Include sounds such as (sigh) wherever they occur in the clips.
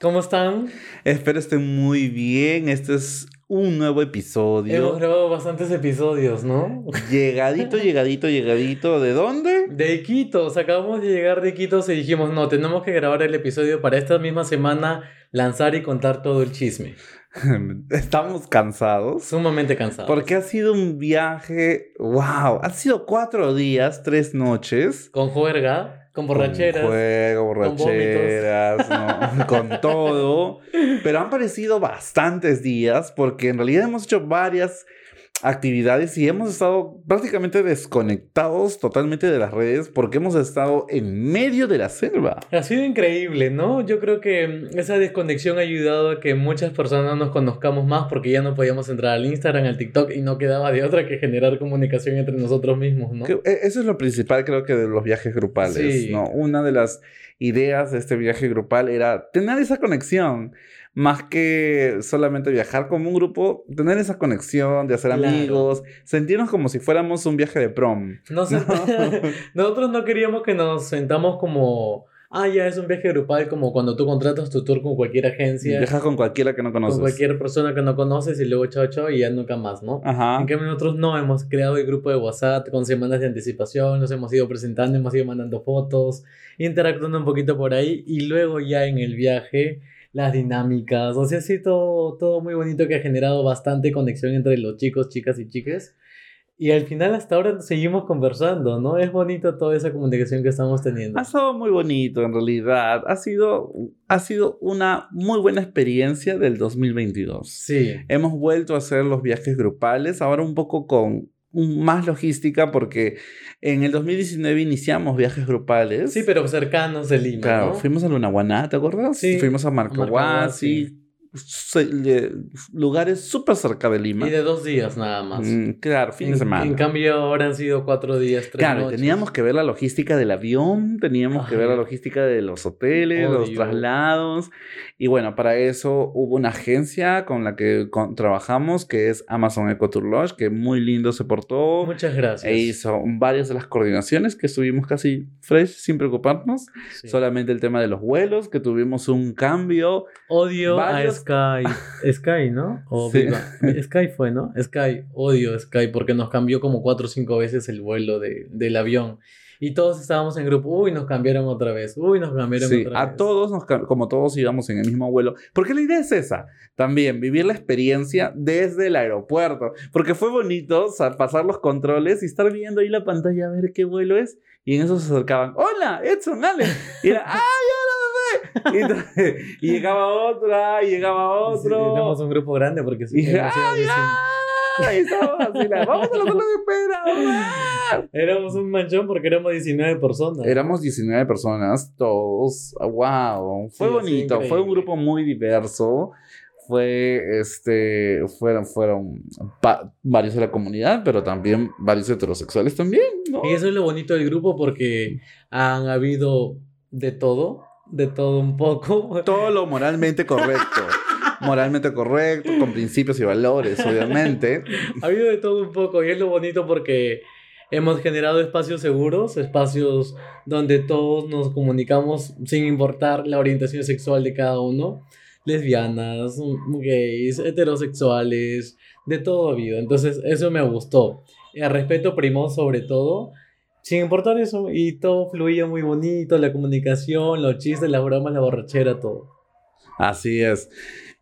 ¿Cómo están? Espero estén muy bien. Este es un nuevo episodio. Hemos grabado bastantes episodios, ¿no? Llegadito, (laughs) llegadito, llegadito. ¿De dónde? De Iquitos. Acabamos de llegar de Iquitos y dijimos, no, tenemos que grabar el episodio para esta misma semana, lanzar y contar todo el chisme. (laughs) Estamos cansados. Sumamente cansados. Porque ha sido un viaje, wow, ha sido cuatro días, tres noches. Con juerga. Con borracheras. Con juego, borracheras, con, ¿no? (laughs) con todo. Pero han parecido bastantes días porque en realidad hemos hecho varias actividades y hemos estado prácticamente desconectados totalmente de las redes porque hemos estado en medio de la selva. Ha sido increíble, ¿no? Yo creo que esa desconexión ha ayudado a que muchas personas nos conozcamos más porque ya no podíamos entrar al Instagram, al TikTok y no quedaba de otra que generar comunicación entre nosotros mismos, ¿no? E, eso es lo principal creo que de los viajes grupales, ¿no? Una de las ideas de este viaje grupal era tener esa conexión más que solamente viajar como un grupo, tener esa conexión de hacer amigos, sentirnos como si fuéramos un viaje de prom. No sé, (laughs) (laughs) nosotros no queríamos que nos sentamos como ah, ya es un viaje grupal como cuando tú contratas tu tour con cualquier agencia. Viajas con cualquiera que no conoces. Con cualquier persona que no conoces y luego chao chao y ya nunca más, ¿no? Ajá. En cambio nosotros no, hemos creado el grupo de WhatsApp con semanas de anticipación, nos hemos ido presentando, hemos ido mandando fotos, interactuando un poquito por ahí y luego ya en el viaje las dinámicas, o sea, sí, todo, todo muy bonito que ha generado bastante conexión entre los chicos, chicas y chicas. Y al final hasta ahora seguimos conversando, ¿no? Es bonito toda esa comunicación que estamos teniendo. Ha sido muy bonito en realidad. Ha sido, ha sido una muy buena experiencia del 2022. Sí. Hemos vuelto a hacer los viajes grupales, ahora un poco con más logística porque en el 2019 iniciamos viajes grupales. Sí, pero cercanos de Lima. Claro, fuimos a Lunaguaná, ¿te acuerdas? Sí. Fuimos a Marcahuasi, lugares súper cerca de Lima. Y de dos días nada más. Mm, claro, fin en, de semana. En cambio, ahora han sido cuatro días, tres Claro, noches. teníamos que ver la logística del avión, teníamos que ver la logística de los hoteles, los traslados. Y bueno, para eso hubo una agencia con la que con- trabajamos, que es Amazon Eco Tour Lodge, que muy lindo se portó. Muchas gracias. E hizo varias de las coordinaciones que estuvimos casi fresh, sin preocuparnos. Sí. Solamente el tema de los vuelos, que tuvimos un cambio. Odio a Sky. Sky, ¿no? O Sí. Sky fue, ¿no? Sky. Odio Sky porque nos cambió como cuatro o cinco veces el vuelo de, del avión. Y todos estábamos en grupo. Uy, nos cambiaron otra vez. Uy, nos cambiaron Sí, otra a vez. todos, nos, como todos íbamos en el mismo vuelo. Porque la idea es esa, también, vivir la experiencia desde el aeropuerto. Porque fue bonito o sea, pasar los controles y estar viendo ahí la pantalla a ver qué vuelo es. Y en eso se acercaban, hola, Edson, Ale. Y era, ¡ay, entonces- y llegaba otra, y llegaba Sí, otro. Éramos un grupo grande porque sí. y ¡ay, estábamos así, la, vamos a la sala de espera. ¡ah! Éramos un manchón porque éramos 19 personas. Éramos 19 personas, todos. ¡Wow! Fue Sí, bonito, sí, fue un grupo muy diverso. Fue, este, fueron, fueron pa- varios de la comunidad, pero también varios heterosexuales también, ¿no? Y eso es lo bonito del grupo porque han habido de todo, de todo un poco. Todo lo moralmente correcto. (laughs) moralmente correcto, con principios y valores, obviamente. Ha habido de todo un poco y es lo bonito porque hemos generado espacios seguros, espacios donde todos nos comunicamos sin importar la orientación sexual de cada uno. Lesbianas, gays, heterosexuales, de todo ha habido. Entonces eso me gustó. El respeto primó sobre todo, sin importar eso. Y todo fluía muy bonito, la comunicación, los chistes, las bromas, la borrachera, todo. Así es.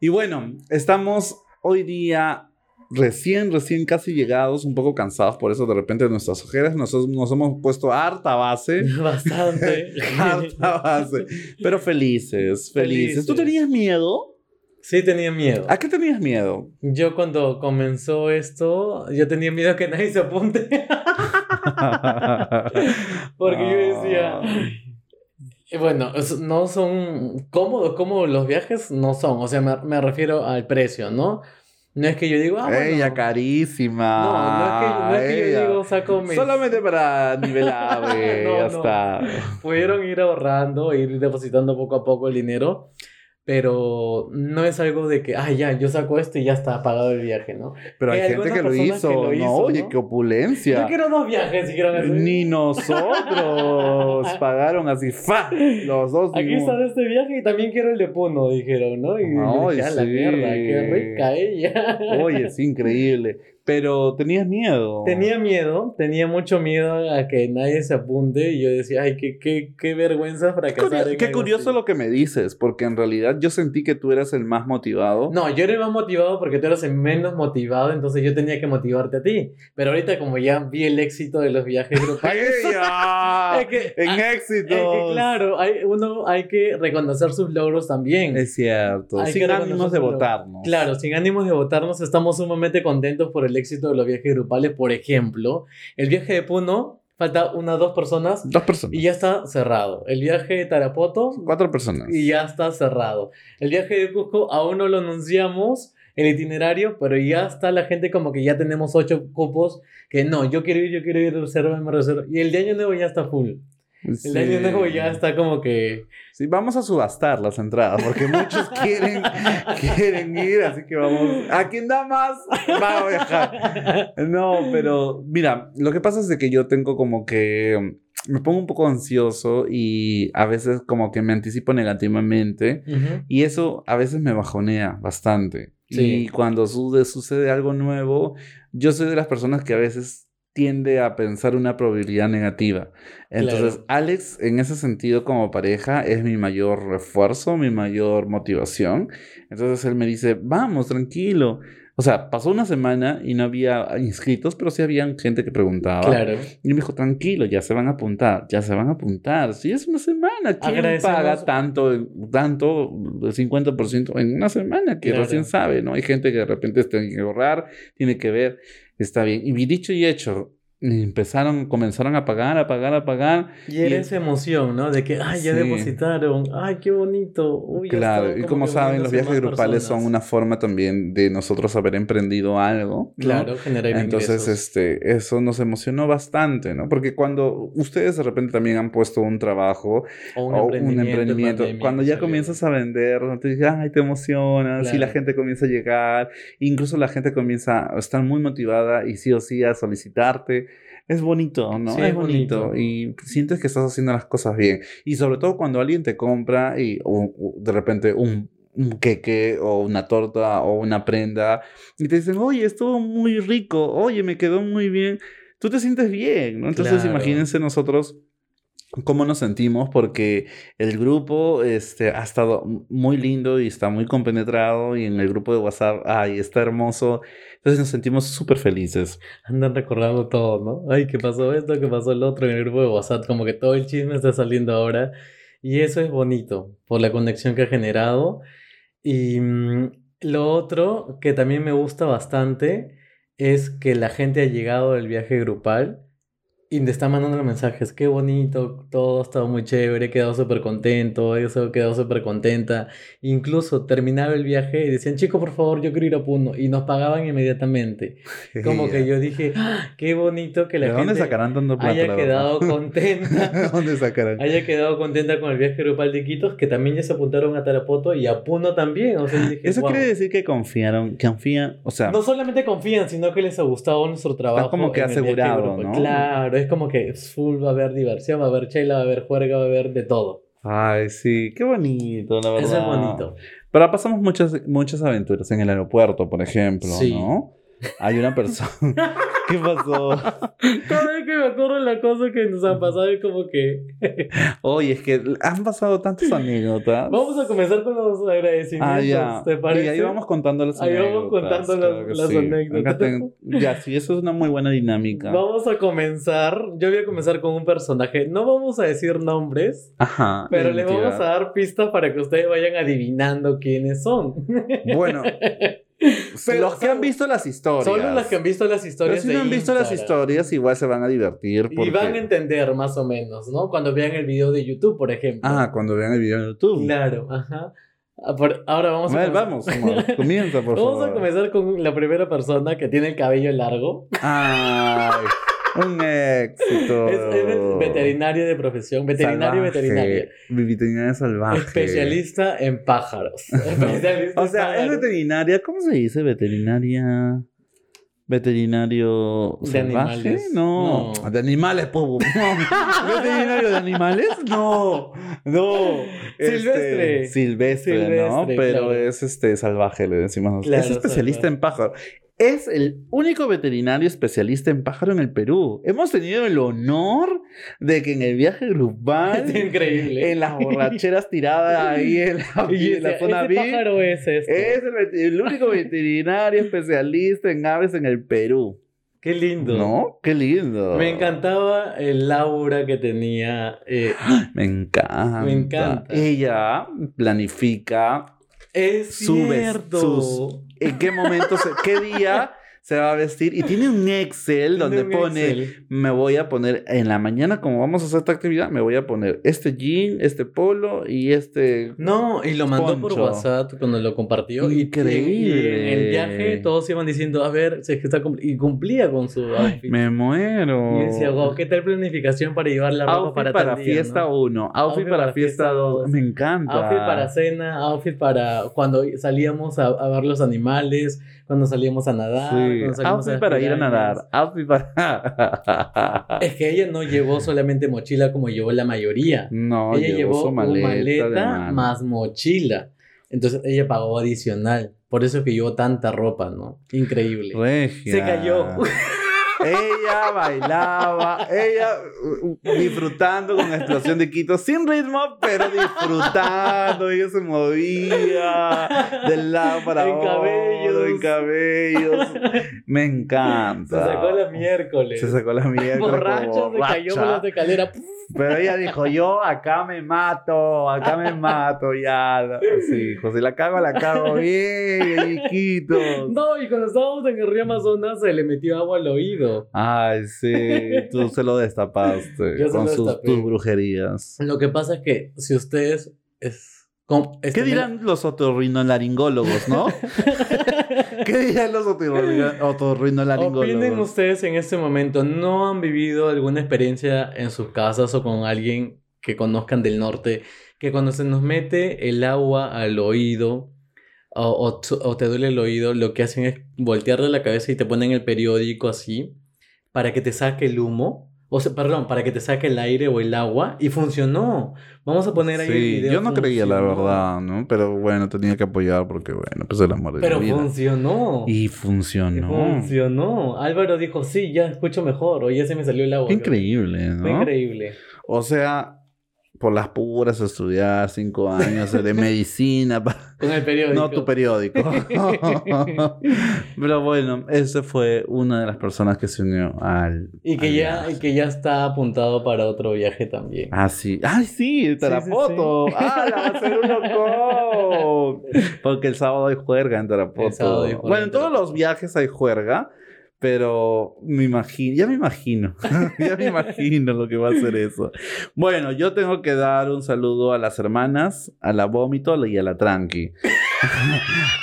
Y bueno, estamos hoy día recién, recién casi llegados, un poco cansados, por eso de repente nuestras ojeras nos, nos hemos puesto harta base. (laughs) Bastante. (laughs) harta base. Pero felices, felices. ¿Tú Felices. tenías miedo? Sí tenía miedo. ¿A qué tenías miedo? Yo cuando comenzó esto, yo tenía miedo que nadie se apunte. (laughs) (laughs) Porque yo decía, eh, bueno, no son cómodos como los viajes, no son. O sea, me, me refiero al precio, ¿no? No es que yo digo, ah, bueno. Ella carísima. No, no es que, no es que yo digo, saco mis... Solamente para nivelar, (laughs) No, ya está. Pudieron ir ahorrando, ir depositando poco a poco el dinero. Pero no es algo de que, ah, ya, yo saco esto y ya está pagado el viaje, ¿no? Pero hay, Hay gente que lo, hizo. que lo No, oye, ¿no? qué opulencia. Yo quiero dos viajes, si hacer. Ni nosotros (laughs) pagaron así, ¡fa! Los dos. Aquí está este viaje y también quiero el de Puno, dijeron, ¿no? Y dije, a la sí. mierda, qué rica ella. Oye, es increíble. Pero tenías miedo. Tenía miedo, tenía mucho miedo a que nadie se apunte y yo decía, ay, qué, qué, qué vergüenza fracasar. Curio- en Qué curioso así". lo que me dices, porque en realidad yo sentí que tú eras el más motivado. No, yo era el más motivado porque tú eras el menos motivado, entonces yo tenía que motivarte a ti. Pero ahorita como ya vi el éxito de los viajes (laughs) grupales... (laughs) Es que, ¡En ah, éxito! es que claro, hay, uno hay que reconocer sus logros también. Es cierto. Hay Sin ánimos de votarnos. Claro, sin ánimos de votarnos, estamos sumamente contentos por el éxito de los viajes grupales. Por ejemplo, el viaje de Puno, falta una o dos personas Dos personas. y ya está cerrado. El viaje de Tarapoto Cuatro personas. y ya está cerrado. El viaje de Cusco aún no lo anunciamos el itinerario, pero ya está la gente como que ya tenemos ocho cupos que no, yo quiero ir, yo quiero ir, reserva, me reserva. Y el de Año Nuevo ya está full. El de Año Nuevo ya está como que... Sí, vamos a subastar las entradas porque muchos (laughs) quieren, quieren ir, así que vamos. A quien da más (laughs) va a viajar. No, pero mira, lo que pasa es de que yo tengo como que me pongo un poco ansioso y a veces como que me anticipo negativamente Ujú. y eso a veces me bajonea bastante. Sí. Y cuando sucede algo nuevo, yo soy de las personas que a veces tiende a pensar una probabilidad negativa. Entonces, Claro. Alex, en ese sentido, como pareja, es mi mayor refuerzo, mi mayor motivación. Entonces, él me dice, vamos, tranquilo. O sea, pasó una semana y no había inscritos, pero sí había gente que preguntaba. Claro. Y me dijo, tranquilo, ya se van a apuntar, ya se van a apuntar. Sí, es una semana. ¿Quién paga tanto, tanto, el 50% en una semana? Que Claro. recién sabe, ¿no? Hay gente que de repente tiene que ahorrar, tiene que ver, está bien. Y dicho y hecho, empezaron, comenzaron a pagar, a pagar, a pagar. Y era Y- esa emoción, ¿no? De que, ay, ya Sí. depositaron, ay, qué bonito. Uy, Claro, está y como como saben, los viajes grupales son personas. una forma también de nosotros haber emprendido algo. ¿no? Claro, generar Entonces, ingresos. este, eso nos emocionó bastante, ¿no? Porque cuando ustedes de repente también han puesto un trabajo o o un emprendimiento, en pandemia cuando ya comienzas a vender, te dices, ay, te emocionas, y la Claro. gente comienza a llegar, incluso la gente comienza a estar muy motivada y sí o sí a solicitarte. Es bonito, ¿no? Sí, es bonito. bonito. Y sientes que estás haciendo las cosas bien. Y sobre todo cuando alguien te compra y o- o de repente un, un queque o una torta o una prenda y te dicen, oye, estuvo muy rico, oye, me quedó muy bien. Tú te sientes bien, ¿no? Entonces Claro. imagínense nosotros cómo nos sentimos porque el grupo este, ha estado muy lindo y está muy compenetrado y en el grupo de WhatsApp, ay, está hermoso. Entonces nos sentimos súper felices. Andan recordando todo, ¿no? Ay, ¿qué pasó esto? ¿Qué pasó el otro? En el grupo de WhatsApp, como que todo el chisme está saliendo ahora. Y eso es bonito, por la conexión que ha generado. Y mm, lo otro que también me gusta bastante es que la gente ha llegado del viaje grupal y te está mandando mensajes. Qué bonito, todo ha estado muy chévere, he quedado súper contento, eso he quedado súper contenta. Incluso terminaba el viaje y decían, chicos, por favor, yo quiero ir a Puno. Y nos pagaban inmediatamente. (laughs) Como que yo dije, "Ah, qué bonito que ¿De la dónde gente sacarán tanto plata? haya quedado (laughs) contenta. ¿De dónde sacarán? haya quedado contenta con el viaje grupal de Iquitos, que también ya se apuntaron a Tarapoto y a Puno también. O sea, yo dije, Eso "Wow". quiere decir que confiaron, confían, o sea, No solamente confían, sino que les ha gustado nuestro trabajo. como que asegurado. ¿no? Claro, es como que full va a haber diversión, va a haber chela, va a haber juerga, va a haber de todo. ay, sí, qué bonito, la verdad. Eso es bonito. Pero pasamos muchas, muchas aventuras en el aeropuerto, por ejemplo, Sí. ¿no? Hay una persona. (laughs) ¿Qué pasó? Cada vez que me de la cosa que nos han pasado es como que... (laughs) Oye, es que han pasado tantas anécdotas. Vamos a comenzar con los agradecimientos, Ah, ya. ¿te parece? Y ahí vamos contando las Ahí anécdotas. vamos contando las- claro que las anécdotas. Ya, sí, eso es una muy buena dinámica. Vamos a comenzar. Yo voy a comenzar con un personaje. No vamos a decir nombres, Ajá. pero les vamos a dar pistas para que ustedes vayan adivinando quiénes son. Bueno, (laughs) Pero los que han visto las historias. Solo las que han visto las Pero historias. si de no han visto las Instagram. historias, igual se van a divertir. Y Porque... van a entender más o menos, ¿no? Cuando vean el video de YouTube, por ejemplo. Ah, cuando vean el video en YouTube. Claro, ajá. Ah, Ahora vamos A ver, vamos, comienza, por (laughs) Vamos favor. a comenzar con la primera persona que tiene el cabello largo. Ay, Un éxito. Es, es veterinario de profesión, veterinario Salvaje. veterinaria. Salvaje. Especialista en pájaros. (laughs) Especialista O en sea, es pájaros. veterinaria, ¿cómo se dice? Veterinaria. Veterinario De salvaje, animales. no. No. De animales. No. (laughs) ¿Veterinario de animales? No. No. Silvestre. Este, silvestre, ¿no? Pero claro. es este salvaje, le decimos. Claro, es especialista salvaje. en pájaros. Es el único veterinario especialista en pájaro en el Perú. Hemos tenido el honor de que en el viaje grupal, (laughs) Es increíble. en las borracheras tiradas ahí en la, (laughs) Y en la decía, zona "Ese VIP, pájaro es esto. es el, único (laughs) veterinario especialista en aves en el Perú. Qué lindo. ¿No? Qué lindo. Me encantaba el aura que tenía. eh, (gasps) Me encanta. Me encanta. Ella planifica es Su ves- cierto. sus- en qué momento, se- qué día se va a vestir. Y tiene un Excel donde un pone, Excel. me voy a poner, en la mañana como vamos a hacer esta actividad, me voy a poner este jean, este polo y este... No, y lo mandó por. WhatsApp cuando lo compartió. Increíble. Y, en el viaje todos iban diciendo, a ver, si es que está cumpli-". Y cumplía con su outfit. Me muero. Y decía, wow, ¿qué tal planificación para llevar la ropa Outfit para, para, día, fiesta ¿no? 1, outfit, Outfit para, fiesta fiesta 2. dos. Me encanta. Outfit para cena, outfit para cuando salíamos a, a ver los animales, cuando salíamos a nadar. Sí, cuando salíamos outfit las para ir a nadar. Outfit para. (laughs) Es que ella no llevó solamente mochila como llevó la mayoría. no, ella llevó llevó su maleta, más mochila. Entonces ella pagó adicional. Por eso que llevó tanta ropa, ¿no? Increíble. Regia. Se cayó. (laughs) Ella bailaba, ella uh, uh, disfrutando con la explosión de Quito, sin ritmo, pero disfrutando. Ella se movía del lado para En otro, cabellos. en cabellos. Me Se encanta. sacó la miércoles. Se sacó la mierda. Borracha, se cayó por las escaleras. Pero ella dijo, yo acá me mato, acá me mato, ya. Sí, José, la cago, la cago (laughs) bien, hijitos. No, y cuando estábamos en el río Amazonas se le metió agua al oído. Ay, sí, (laughs) tú se lo destapaste Yo se con lo sus, destapé. tus brujerías. Lo que pasa es que si ustedes... Es, ¿Qué este, dirán los otorrinolaringólogos, no? (laughs) ¿Qué dirán los otorrino- otorrinolaringólogos? Opinen ustedes en este momento, ¿no han vivido alguna experiencia en sus casas o con alguien que conozcan del norte que cuando se nos mete el agua al oído o, o te duele el oído, lo que hacen es voltearle la cabeza y te ponen el periódico así para que te saque el humo? O sea, perdón, para que te saque el aire o el agua y funcionó. Vamos a poner ahí el Sí, video. yo no creía la verdad, ¿no? Pero bueno, tenía que apoyar porque, bueno, pues el amor de Pero mi vida. funcionó. Y funcionó. Funcionó. Álvaro dijo, sí, ya escucho mejor. O ya se me salió el agua. Increíble, Fue ¿no? increíble. O sea, por las puras estudiar cinco años de medicina, (laughs) Con el periódico. no tu periódico. (laughs) Pero bueno, ese fue una de las personas que se unió al. Y que al ya, viaje. y que ya está apuntado para otro viaje también. Ah, sí. ¡Ay, sí! Tarapoto. sí. ¡Ah, la va a hacer un loco! (laughs) Porque el sábado hay juerga en Tarapoto. Bueno, en todos los viajes hay juerga, pero me imagino, ya me imagino, (laughs) ya me imagino lo que va a ser eso. Bueno, yo tengo que dar un saludo a las hermanas, a la vómito y a la tranqui.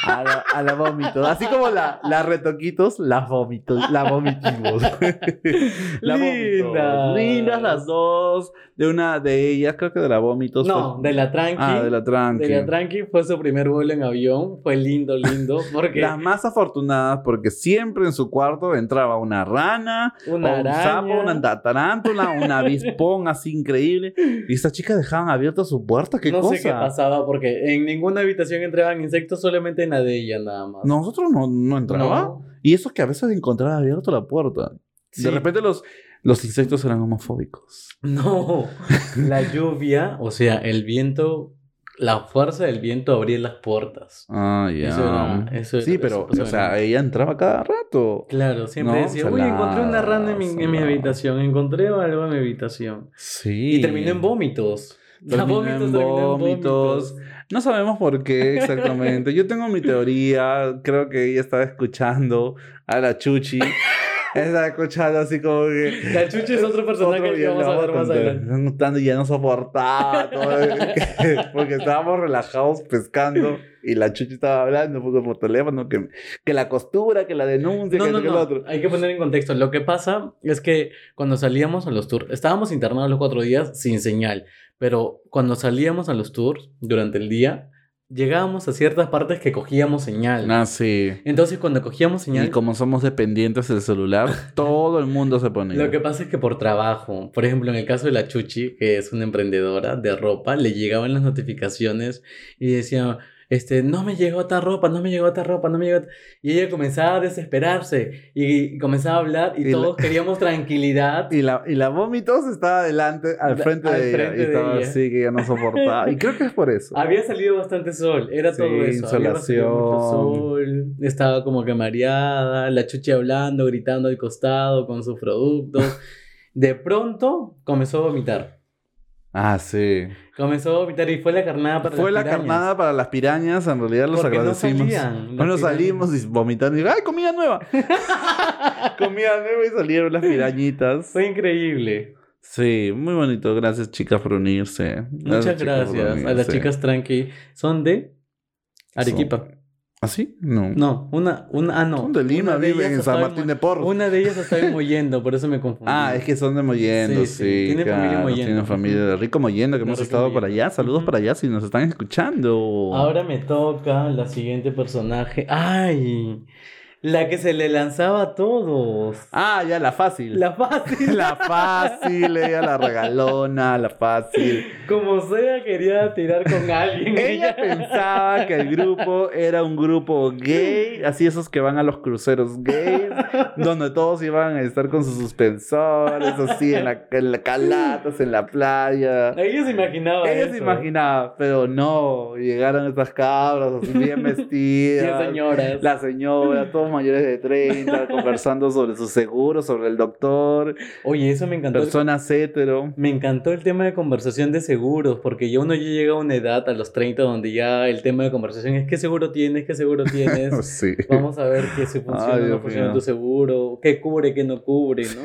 A la, a la vómito. Así como la, la retoquitos, la vómito, la vomitimos. la. (laughs) Lindas. Lindas las dos. De una de ellas, creo que de la vómitos. No, fue- de la Tranqui. Ah, de la tranqui. de la Tranqui fue su primer vuelo en avión. Fue lindo, lindo. Porque Las más afortunadas porque siempre en su cuarto entraba una rana, una o un araña. sapo, una ta- tarántula, un avispón (laughs) así increíble. Y estas chicas dejaban abierta su puerta, ¿qué no cosa? sé qué pasaba porque en ninguna habitación entraban insectos, solamente en la de ella nada más. Nosotros no, no entraba. No. Y eso que a veces encontraba abierta la puerta. Sí. De repente los, los insectos eran homofóbicos. No, (laughs) la lluvia, o sea, el viento, la fuerza del viento abría las puertas. Ah, ya. Eso era- eso sí, pero, eso o sea, ella entraba cada rato. Claro, siempre No, decía, uy, encontré una rana en mi, en mi habitación, encontré algo en mi habitación. Sí. Y terminó en vómitos. Terminó en vómitos. No sabemos por qué (laughs) exactamente. Yo tengo mi teoría. Creo que ella estaba escuchando a la Chuchi. (laughs) Estaba escuchando así como que. La chuchi es otro personaje Otro que vamos a ver más adelante. Ya no soportaba. todo, (laughs) porque estábamos relajados pescando y la chuchi estaba hablando pues, por teléfono que, que la costura, que la denuncia, No, que, no, que no. lo otro. Hay que poner en contexto. Lo que pasa es que cuando salíamos a los tours, estábamos internados los cuatro días sin señal, pero cuando salíamos a los tours durante el día, llegábamos a ciertas partes que cogíamos señal. Ah, sí. Entonces, cuando cogíamos señal, Y como somos dependientes del celular, (laughs) todo el mundo se ponía. Lo que pasa es que por trabajo, por ejemplo, en el caso de la Chuchi, que es una emprendedora de ropa, le llegaban las notificaciones y decía, este, no me llegó esta ropa, no me llegó esta ropa, no me llegó. esta-". Y ella comenzaba a desesperarse y, comenzaba a hablar y, Y la- todos queríamos tranquilidad. (laughs) Y la, y la vómitos estaba adelante, al frente al de ella. y estaba ella. así que ya no soportaba. Y creo que es por eso. (laughs) Había salido bastante sol, era Sí, todo eso. había salido mucho insolación. sol, estaba como que mareada, la chuchi hablando, gritando al costado con sus productos. (laughs) De pronto comenzó a vomitar. Ah, sí. Comenzó a vomitar y fue la carnada para Fue la las pirañas. carnada para las pirañas, en realidad los Porque no agradecimos. salían las Bueno, salimos y vomitando y ¡ay, comida nueva! (laughs) comida nueva y salieron las pirañitas. Fue increíble. Sí, muy bonito. Gracias, chicas, por unirse. Muchas por gracias a las chicas tranqui. Son de Arequipa. ¿Ah, sí? No. No, una, una, ah, no. Son de Lima, Una viven en San Martín de Porres. Una de ellas estaba en (laughs) Mollendo, por eso me confundí. Ah, es que son de Mollendo, Sí, sí. Tiene familia en claro, Mollendo. Tienen familia de Rico Mollendo, que De hemos estado por Mollendo. allá. Saludos para allá si nos están escuchando. Ahora me toca la siguiente personaje. ¡Ay! La que se le lanzaba a todos. Ah, ya, la fácil. La fácil. (laughs) La fácil, ella, la regalona, la fácil. Como sea, quería tirar con alguien. Ella pensaba que el grupo era un grupo gay, así esos que van a los cruceros gays, donde todos iban a estar con sus suspensores, así en la, en la calatas, en la playa. Ella se imaginaba Ella eso. se imaginaba, pero no, llegaron estas cabras así bien (laughs) vestidas. señoras. La señora, todos mayores de 30, (laughs) conversando sobre su seguro, sobre el doctor, Oye, eso me encantó. personas hetero. Me encantó el tema de conversación de seguros, porque ya uno ya llega a una edad, a los 30, donde ya el tema de conversación es qué seguro tienes, qué seguro (laughs) tienes. Sí. Vamos a ver qué si funciona Ay, no funciona tu seguro, qué cubre, qué no cubre, ¿no?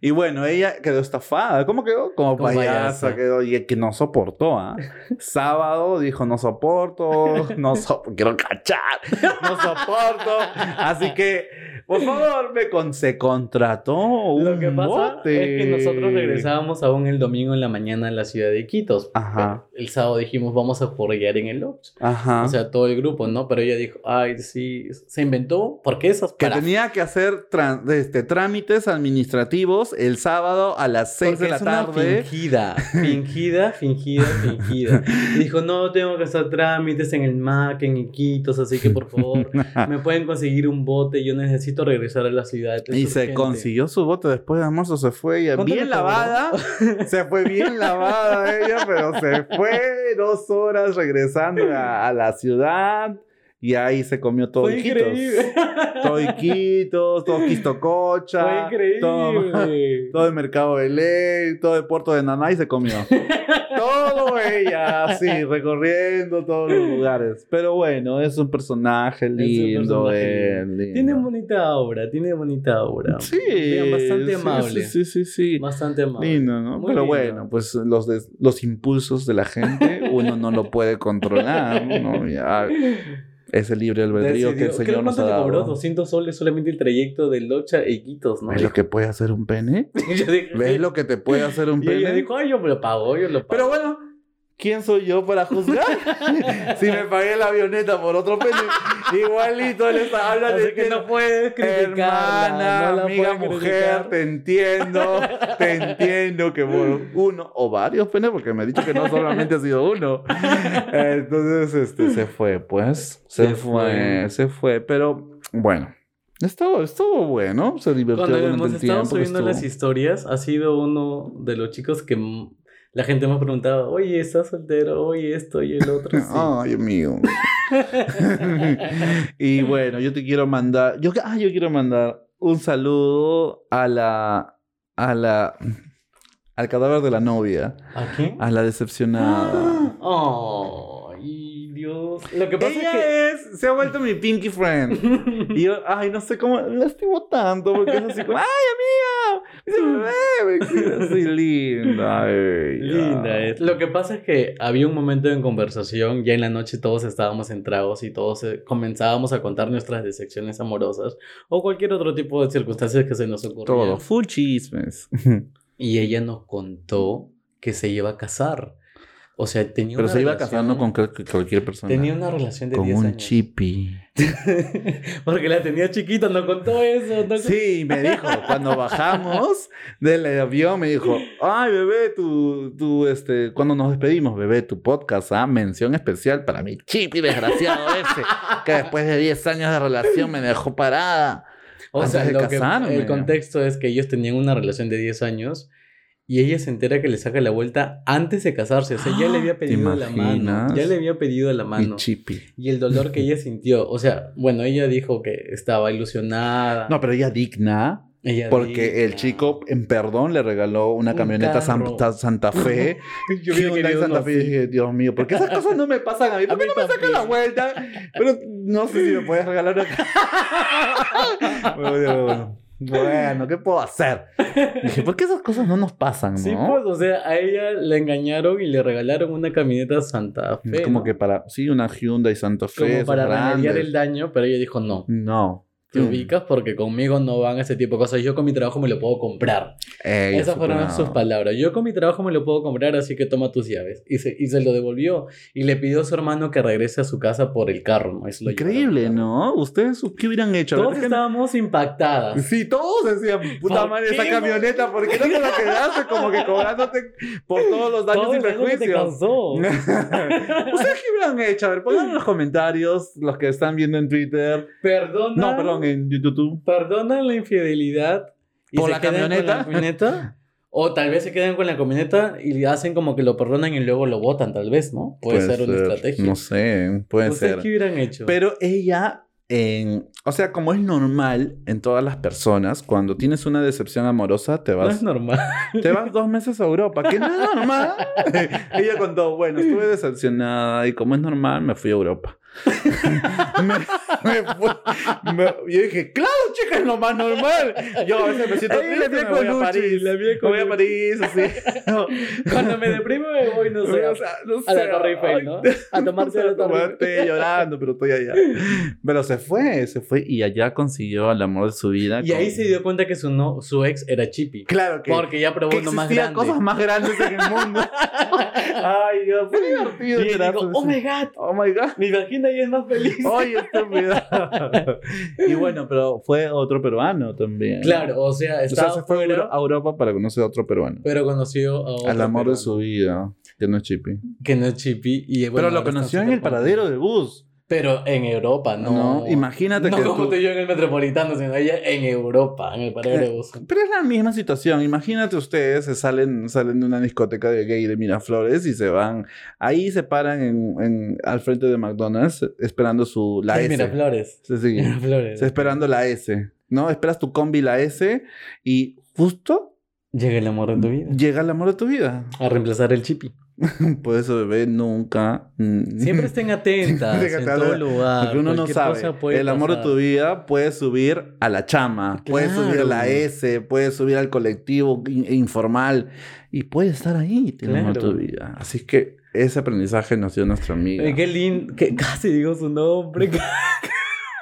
y bueno, ella quedó estafada. ¿Cómo quedó? Como, Como payasa, payasa. quedó. Y que no soportó, ¿ah? (laughs) Sábado dijo, no soporto, no soporto, quiero cachar, no soporto. (laughs) Así que, por favor, me con se contrató un Lo que pasa bote. es que nosotros regresábamos aún el domingo en la mañana a la ciudad de Iquitos. Ajá. El sábado dijimos, vamos a porrear en el Lodge. Ajá. O sea, todo el grupo, ¿no? Pero ella dijo, ay, sí, se inventó, porque esas que para- tenía que hacer este, trámites administrativos el sábado a las 6 Porque de la es una tarde. Fingida, fingida, (laughs) fingida, fingida. Y dijo, no, tengo que hacer trámites en el MAC, en Iquitos, así que por favor, (laughs) me pueden conseguir un bote, yo necesito regresar a la ciudad. es Y se urgente". consiguió su bote después de almuerzo, se fue ella ¿Cuánto bien lavada, (laughs) se fue bien lavada ella, pero se fue dos horas regresando a, a la ciudad y ahí se comió todo Fue Iquitos. increíble. Todo Iquitos, todo Quistococha, Fue todo, increíble. todo el mercado de ley, todo el puerto de Nanay se comió. (laughs) todo ella, así, (laughs) recorriendo todos los lugares. Pero bueno, es un personaje lindo, personaje él, lindo. Tiene bonita obra, tiene bonita obra. Sí, bastante sí, amable. Sí, sí, sí. Bastante amable. Lindo, ¿no? Muy Pero lindo. bueno, pues los, los impulsos de la gente uno no lo puede controlar, ¿no? Ya (laughs) ese libre albedrío que el Decidió- Señor nos ¿Cuánto ha le cobró? dado. 200 soles solamente el trayecto de Locha a Iquitos, ¿no? ¿Ves lo que puede hacer un pene? (laughs) ¿Ves lo que te puede hacer un (laughs) Y pene? dijo, ay, yo me lo pago, yo lo pago. Pero bueno, ¿quién soy yo para juzgar? (laughs) si me pagué la avioneta por otro pene, igualito les habla de que no puedes. Hermana, no amiga mujer, criticar. te entiendo, te entiendo que por uno o varios penes, porque me ha dicho que no solamente ha sido uno. Entonces, este, se fue, pues, se, Se fue, fue. se fue, pero bueno, estuvo, estuvo bueno, se divirtió Cuando hemos el estado tiempo. subiendo las historias, ha sido uno de los chicos que la gente me ha preguntado, oye, ¿estás soltero? Oye, esto y el otro. (laughs) Sí. Ay, amigo. (laughs) y bueno, yo te quiero mandar, yo, ah, yo quiero mandar un saludo a la, a la, al cadáver de la novia, ¿A qué? a la decepcionada. Dios. (gasps) Lo que pasa Ella es que. es, se ha vuelto mi pinky friend. (laughs) Y yo, ay, no sé cómo, la estimo tanto, porque es así como, ay, amiga, me (laughs) linda. ella. Linda es. Lo que pasa es que había un momento en conversación, ya en la noche todos estábamos en tragos y todos eh, comenzábamos a contar nuestras decepciones amorosas o cualquier otro tipo de circunstancias que se nos ocurrían. Todo, full chismes. Y ella nos contó que se iba a casar. O sea, tenía Pero una se iba relación- casando con cual- cualquier persona. Tenía una relación de con 10 un años. chippy. (laughs) Porque la tenía chiquita, no contó eso. no Sí, me dijo, cuando bajamos del avión, me dijo, ay, bebé, tu, tu, este, cuando nos despedimos, bebé, tu podcast, ¿ah? Mención especial para mi chipi desgraciado ese, que después de 10 años de relación me dejó parada. O sea, lo que- el contexto es que ellos tenían una relación de 10 años y ella se entera que le saca la vuelta antes de casarse. O sea, ya le (gasps) había ¿Te pedido la mano. Ya le había pedido la mano. Y el dolor que ella sintió. O sea, bueno, ella dijo que estaba ilusionada. No, pero ella digna, Ella porque dijo, el chico, en perdón, le regaló una Un camioneta. Santa, Santa Fe. (laughs) Yo (laughs) Hyundai querido Santa Fe. Y dije, Dios mío, ¿por qué esas (laughs) cosas no me pasan a mí? ¿Por A qué mí no me sacan la vuelta? Pero no sé si me puedes regalar una... bueno, bueno, ¿qué puedo hacer? Dije, ¿por qué esas cosas no nos pasan, no? Sí, pues, o sea, a ella le engañaron y le regalaron una camioneta Santa Fe. Como ¿no? que para... Sí, una Hyundai Santa Fe. Como para remediar el daño, pero ella dijo no. No. Te Mm. ubicas porque conmigo no van ese tipo de cosas. Yo con mi trabajo me lo puedo comprar. Ey, Esas fueron sus palabras. Yo con mi trabajo me lo puedo comprar, así que toma tus llaves. Y se, y se lo devolvió. Y le pidió a su hermano que regrese a su casa por el carro. ¿no? Eso lo Increíble. ¿no? ¿Ustedes qué hubieran hecho? Todos que- estábamos impactadas. Sí, todos decían, puta ¿Por madre, esa camioneta, ¿por qué no te la quedaste como que cobrándote por todos los daños y causó. (laughs) ¿Ustedes qué hubieran hecho? A ver, pongan en los comentarios, los que están viendo en Twitter. Perdona. No, perdón, en YouTube. Perdonan la infidelidad. Y ¿Por se la quedan con camioneta? la camioneta. O tal vez se quedan con la camioneta y hacen como que lo perdonan y luego lo botan, tal vez, ¿no? Puede, ser, una estrategia. No sé, puede ¿Ustedes ser. qué hubieran hecho? Pero ella, o sea, como es normal en todas las personas, cuando tienes una decepción amorosa, te no vas es normal. Te vas dos meses a Europa, que no es normal. (laughs) Ella contó, bueno, estuve decepcionada y como es normal, me fui a Europa. (laughs) me, me me- yo dije, claro, chica, es lo más normal. Yo a veces me siento triste, me voy a París. Me voy a. París, así. (laughs) No, Cuando me deprimo me voy, no (laughs) sé, o sea, no a la sé, Torre Eiffel, ¿no? A tomarse no sé, la Torre tomarte llorando, pero estoy allá. Pero se fue, se fue y allá consiguió el amor de su vida. Y ahí con- se dio cuenta que su, no, su ex era Chippy. Claro que, Porque ya probó que uno más grande. cosas más grandes en el mundo. Ay, Dios, fue divertido. Y de oh my god, Oh my God. mi vagina ya es más feliz. (laughs) Oye, estúpido. (laughs) y bueno, pero fue otro peruano también. Claro, o sea, O sea, estaba se fue a fuera, a Europa para conocer a otro peruano. pero conoció a otro Al amor de su vida, que no es Chippy. Que no es Chippy. Y, bueno, pero lo conoció en el paradero del bus. Pero en Europa, no. No, imagínate no que como tú- tú y yo en el metropolitano, sino ella en Europa, en el paradero de bus. Pero es la misma situación. Imagínate ustedes, se salen, salen de una discoteca de gay de Miraflores y se van. Ahí se paran en, en- al frente de McDonald's esperando su la Sí, S. Miraflores. Sí, sí. Miraflores. Esperando la S. ¿No? Esperas tu combi la S y justo Llega el amor en tu vida. llega el amor de tu vida. A reemplazar el chipi. (laughs) Por eso, bebé, nunca. mm, Siempre (laughs) estén atentas (laughs) en todo lugar. Porque uno no sabe. El amor de pasar. tu vida puede subir a la chama, puede subir a la Claro. S, puede subir al colectivo in- informal y puede estar ahí, el amor de tu Claro. vida. Así que ese aprendizaje nos dio nuestra amiga. Qué lindo. Que casi digo su nombre.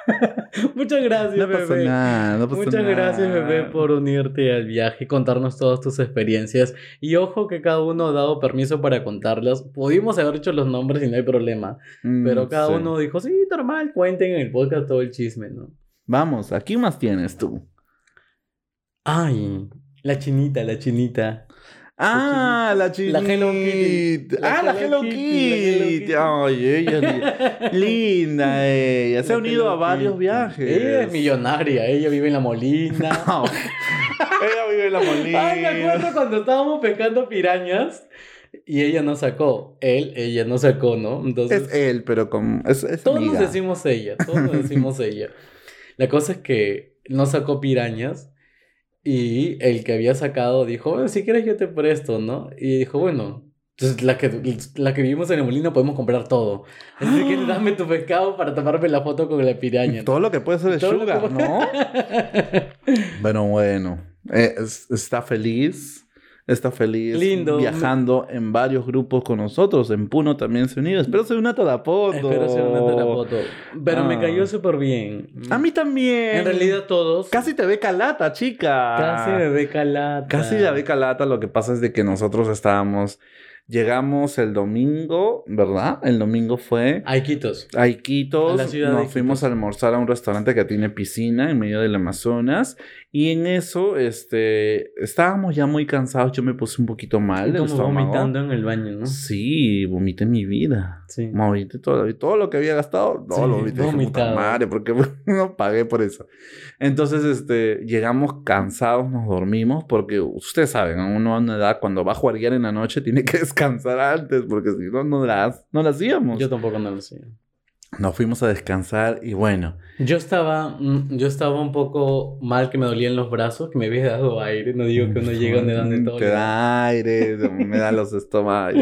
(laughs) Muchas gracias, no bebé. nada, no pasa Muchas nada. gracias, bebé, por unirte al viaje y contarnos todas tus experiencias. Y ojo que cada uno ha dado permiso para contarlas. Pudimos haber hecho los nombres y no hay problema. Mm, Pero cada sí. uno dijo, sí, normal, cuenten en el podcast todo el chisme, ¿no? Vamos, aquí más tienes tú. Ay, la chinita, la chinita. Ah, la chinita. La Hello Kitty. La Ah, la Hello Kitty, la Hello Kitty. Kitty. Ay, ella li- linda ella. Se ha unido a varios Kitty. viajes. Ella es millonaria, ella vive en la Molina. (laughs) No. ella vive en la molina. Ay, me acuerdo cuando estábamos pescando pirañas y ella no sacó. Él, ella no sacó, ¿no? Entonces, Es él, pero con. Es, es todos amiga. nos decimos ella, todos nos decimos (laughs) ella. La cosa es que no sacó pirañas y el que había sacado dijo, "Bueno, si quieres yo te presto, ¿no? Y dijo, bueno, Entonces, la que, la que vivimos en el molino podemos comprar todo. Así que (gasps) dame tu pescado para tomarme la foto con la piraña. Todo lo que puede ser de sugar, que- ¿no? (laughs) Bueno, bueno. Eh, es- está feliz. Está feliz Lindo. viajando en varios grupos con nosotros. En Puno también se unido. Espero se una toda foto. Espero ser una foto. Pero me Ah. cayó súper bien. A mí también. En realidad todos. Casi te ve calata, chica. Casi me ve calata. Casi la ve calata. Lo que pasa es de que nosotros estábamos. Llegamos el domingo, ¿verdad? El domingo fue a Iquitos. A la ciudad de Nos Iquitos. fuimos a almorzar a un restaurante que tiene piscina en medio del Amazonas. Y en eso, este, estábamos ya muy cansados. Yo me puse un poquito mal. Como vomitando en el baño, ¿no? Sí, vomité mi vida. Sí. Vomité todo, todo lo que había gastado, no Sí, lo vomité. Vomitado. madre, porque (laughs) no pagué por eso. Entonces, este, llegamos cansados, nos dormimos, porque ustedes saben, a uno a una edad, cuando va a jugar en la noche, tiene que (laughs) descansar antes, porque si no, no la, no la hacíamos. Yo tampoco no lo sé. Nos fuimos a descansar y bueno, Yo estaba, mm, yo estaba un poco mal que me dolían los brazos, que me había dado aire. No digo que uno llega donde dan todo. Te da aire, (laughs) me da los estómagos.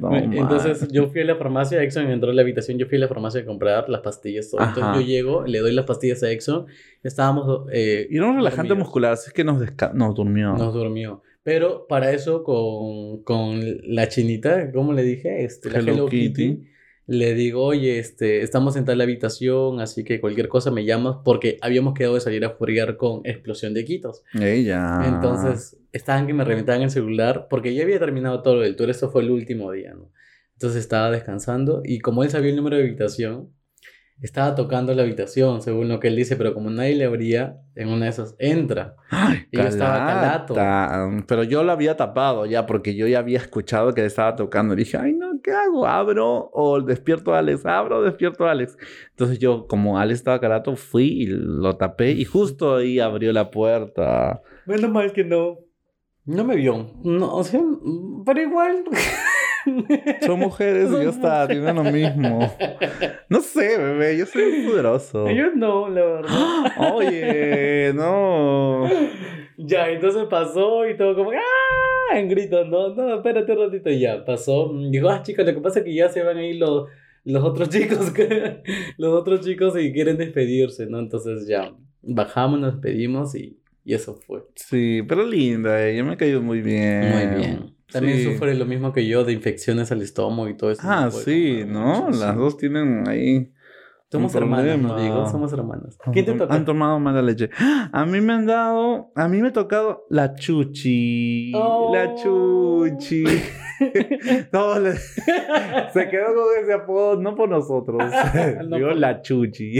no. Entonces yo fui a la farmacia, Exxon entró a la habitación, yo fui a la farmacia a comprar las pastillas. todo. Entonces yo llego, le doy las pastillas a Exxon, estábamos... Eh, Y era un relajante dormidos. muscular, así que nos, nos durmió. Nos durmió. Pero para eso con, con la chinita, ¿cómo le dije? Este, la Hello Hello, Kitty. Kitty. Le digo, oye, este, estamos en tal habitación, así que cualquier cosa me llamas, porque habíamos quedado de salir a jugar con explosión de quitos. Ella. Entonces, estaban que me reventaban el celular, porque ya había terminado todo lo del tour, esto fue el último día, ¿no? Entonces estaba descansando, y como él sabía el número de habitación, estaba tocando la habitación, según lo que él dice, pero como nadie le abría, en una de esas entra. Ay, Y yo estaba calato. Pero yo lo había tapado ya, porque yo ya había escuchado que él estaba tocando. Y dije, ay, no, ¿qué hago? ¿Abro o despierto a Alex? ¿Abro o despierto a Alex? Entonces yo, como Alex estaba calato, fui y lo tapé. Y justo ahí abrió la puerta. Menos mal que no. No me vio. No, o sea, pero igual. Son mujeres y ya está, tienen lo mismo. No sé, bebé, yo soy un poderoso. Ellos no, la verdad. Oye, no. Ya, entonces pasó y todo como, ¡ah! En gritos, no, no, espérate un ratito, y ya, pasó. Dijo, ah, chicos, lo que pasa es que ya se van a ir los, los otros (laughs) chicos, que, los otros chicos y quieren despedirse, ¿no? Entonces ya, bajamos, nos despedimos y, y eso fue. Sí, pero linda, ella me ha caído muy bien. Muy bien. También Sí. sufre lo mismo que yo de infecciones al estómago y todo eso. Ah, sí, ¿no? Las dos tienen ahí. Somos problema. digo, somos hermanas. ¿Quién te toca? Han tomado mala leche. A mí me han dado, a mí me ha tocado la chuchi. Oh. La chuchi. (laughs) No, le- (laughs) se quedó con ese apodo, no por nosotros. (laughs) No Digo por- la chuchi.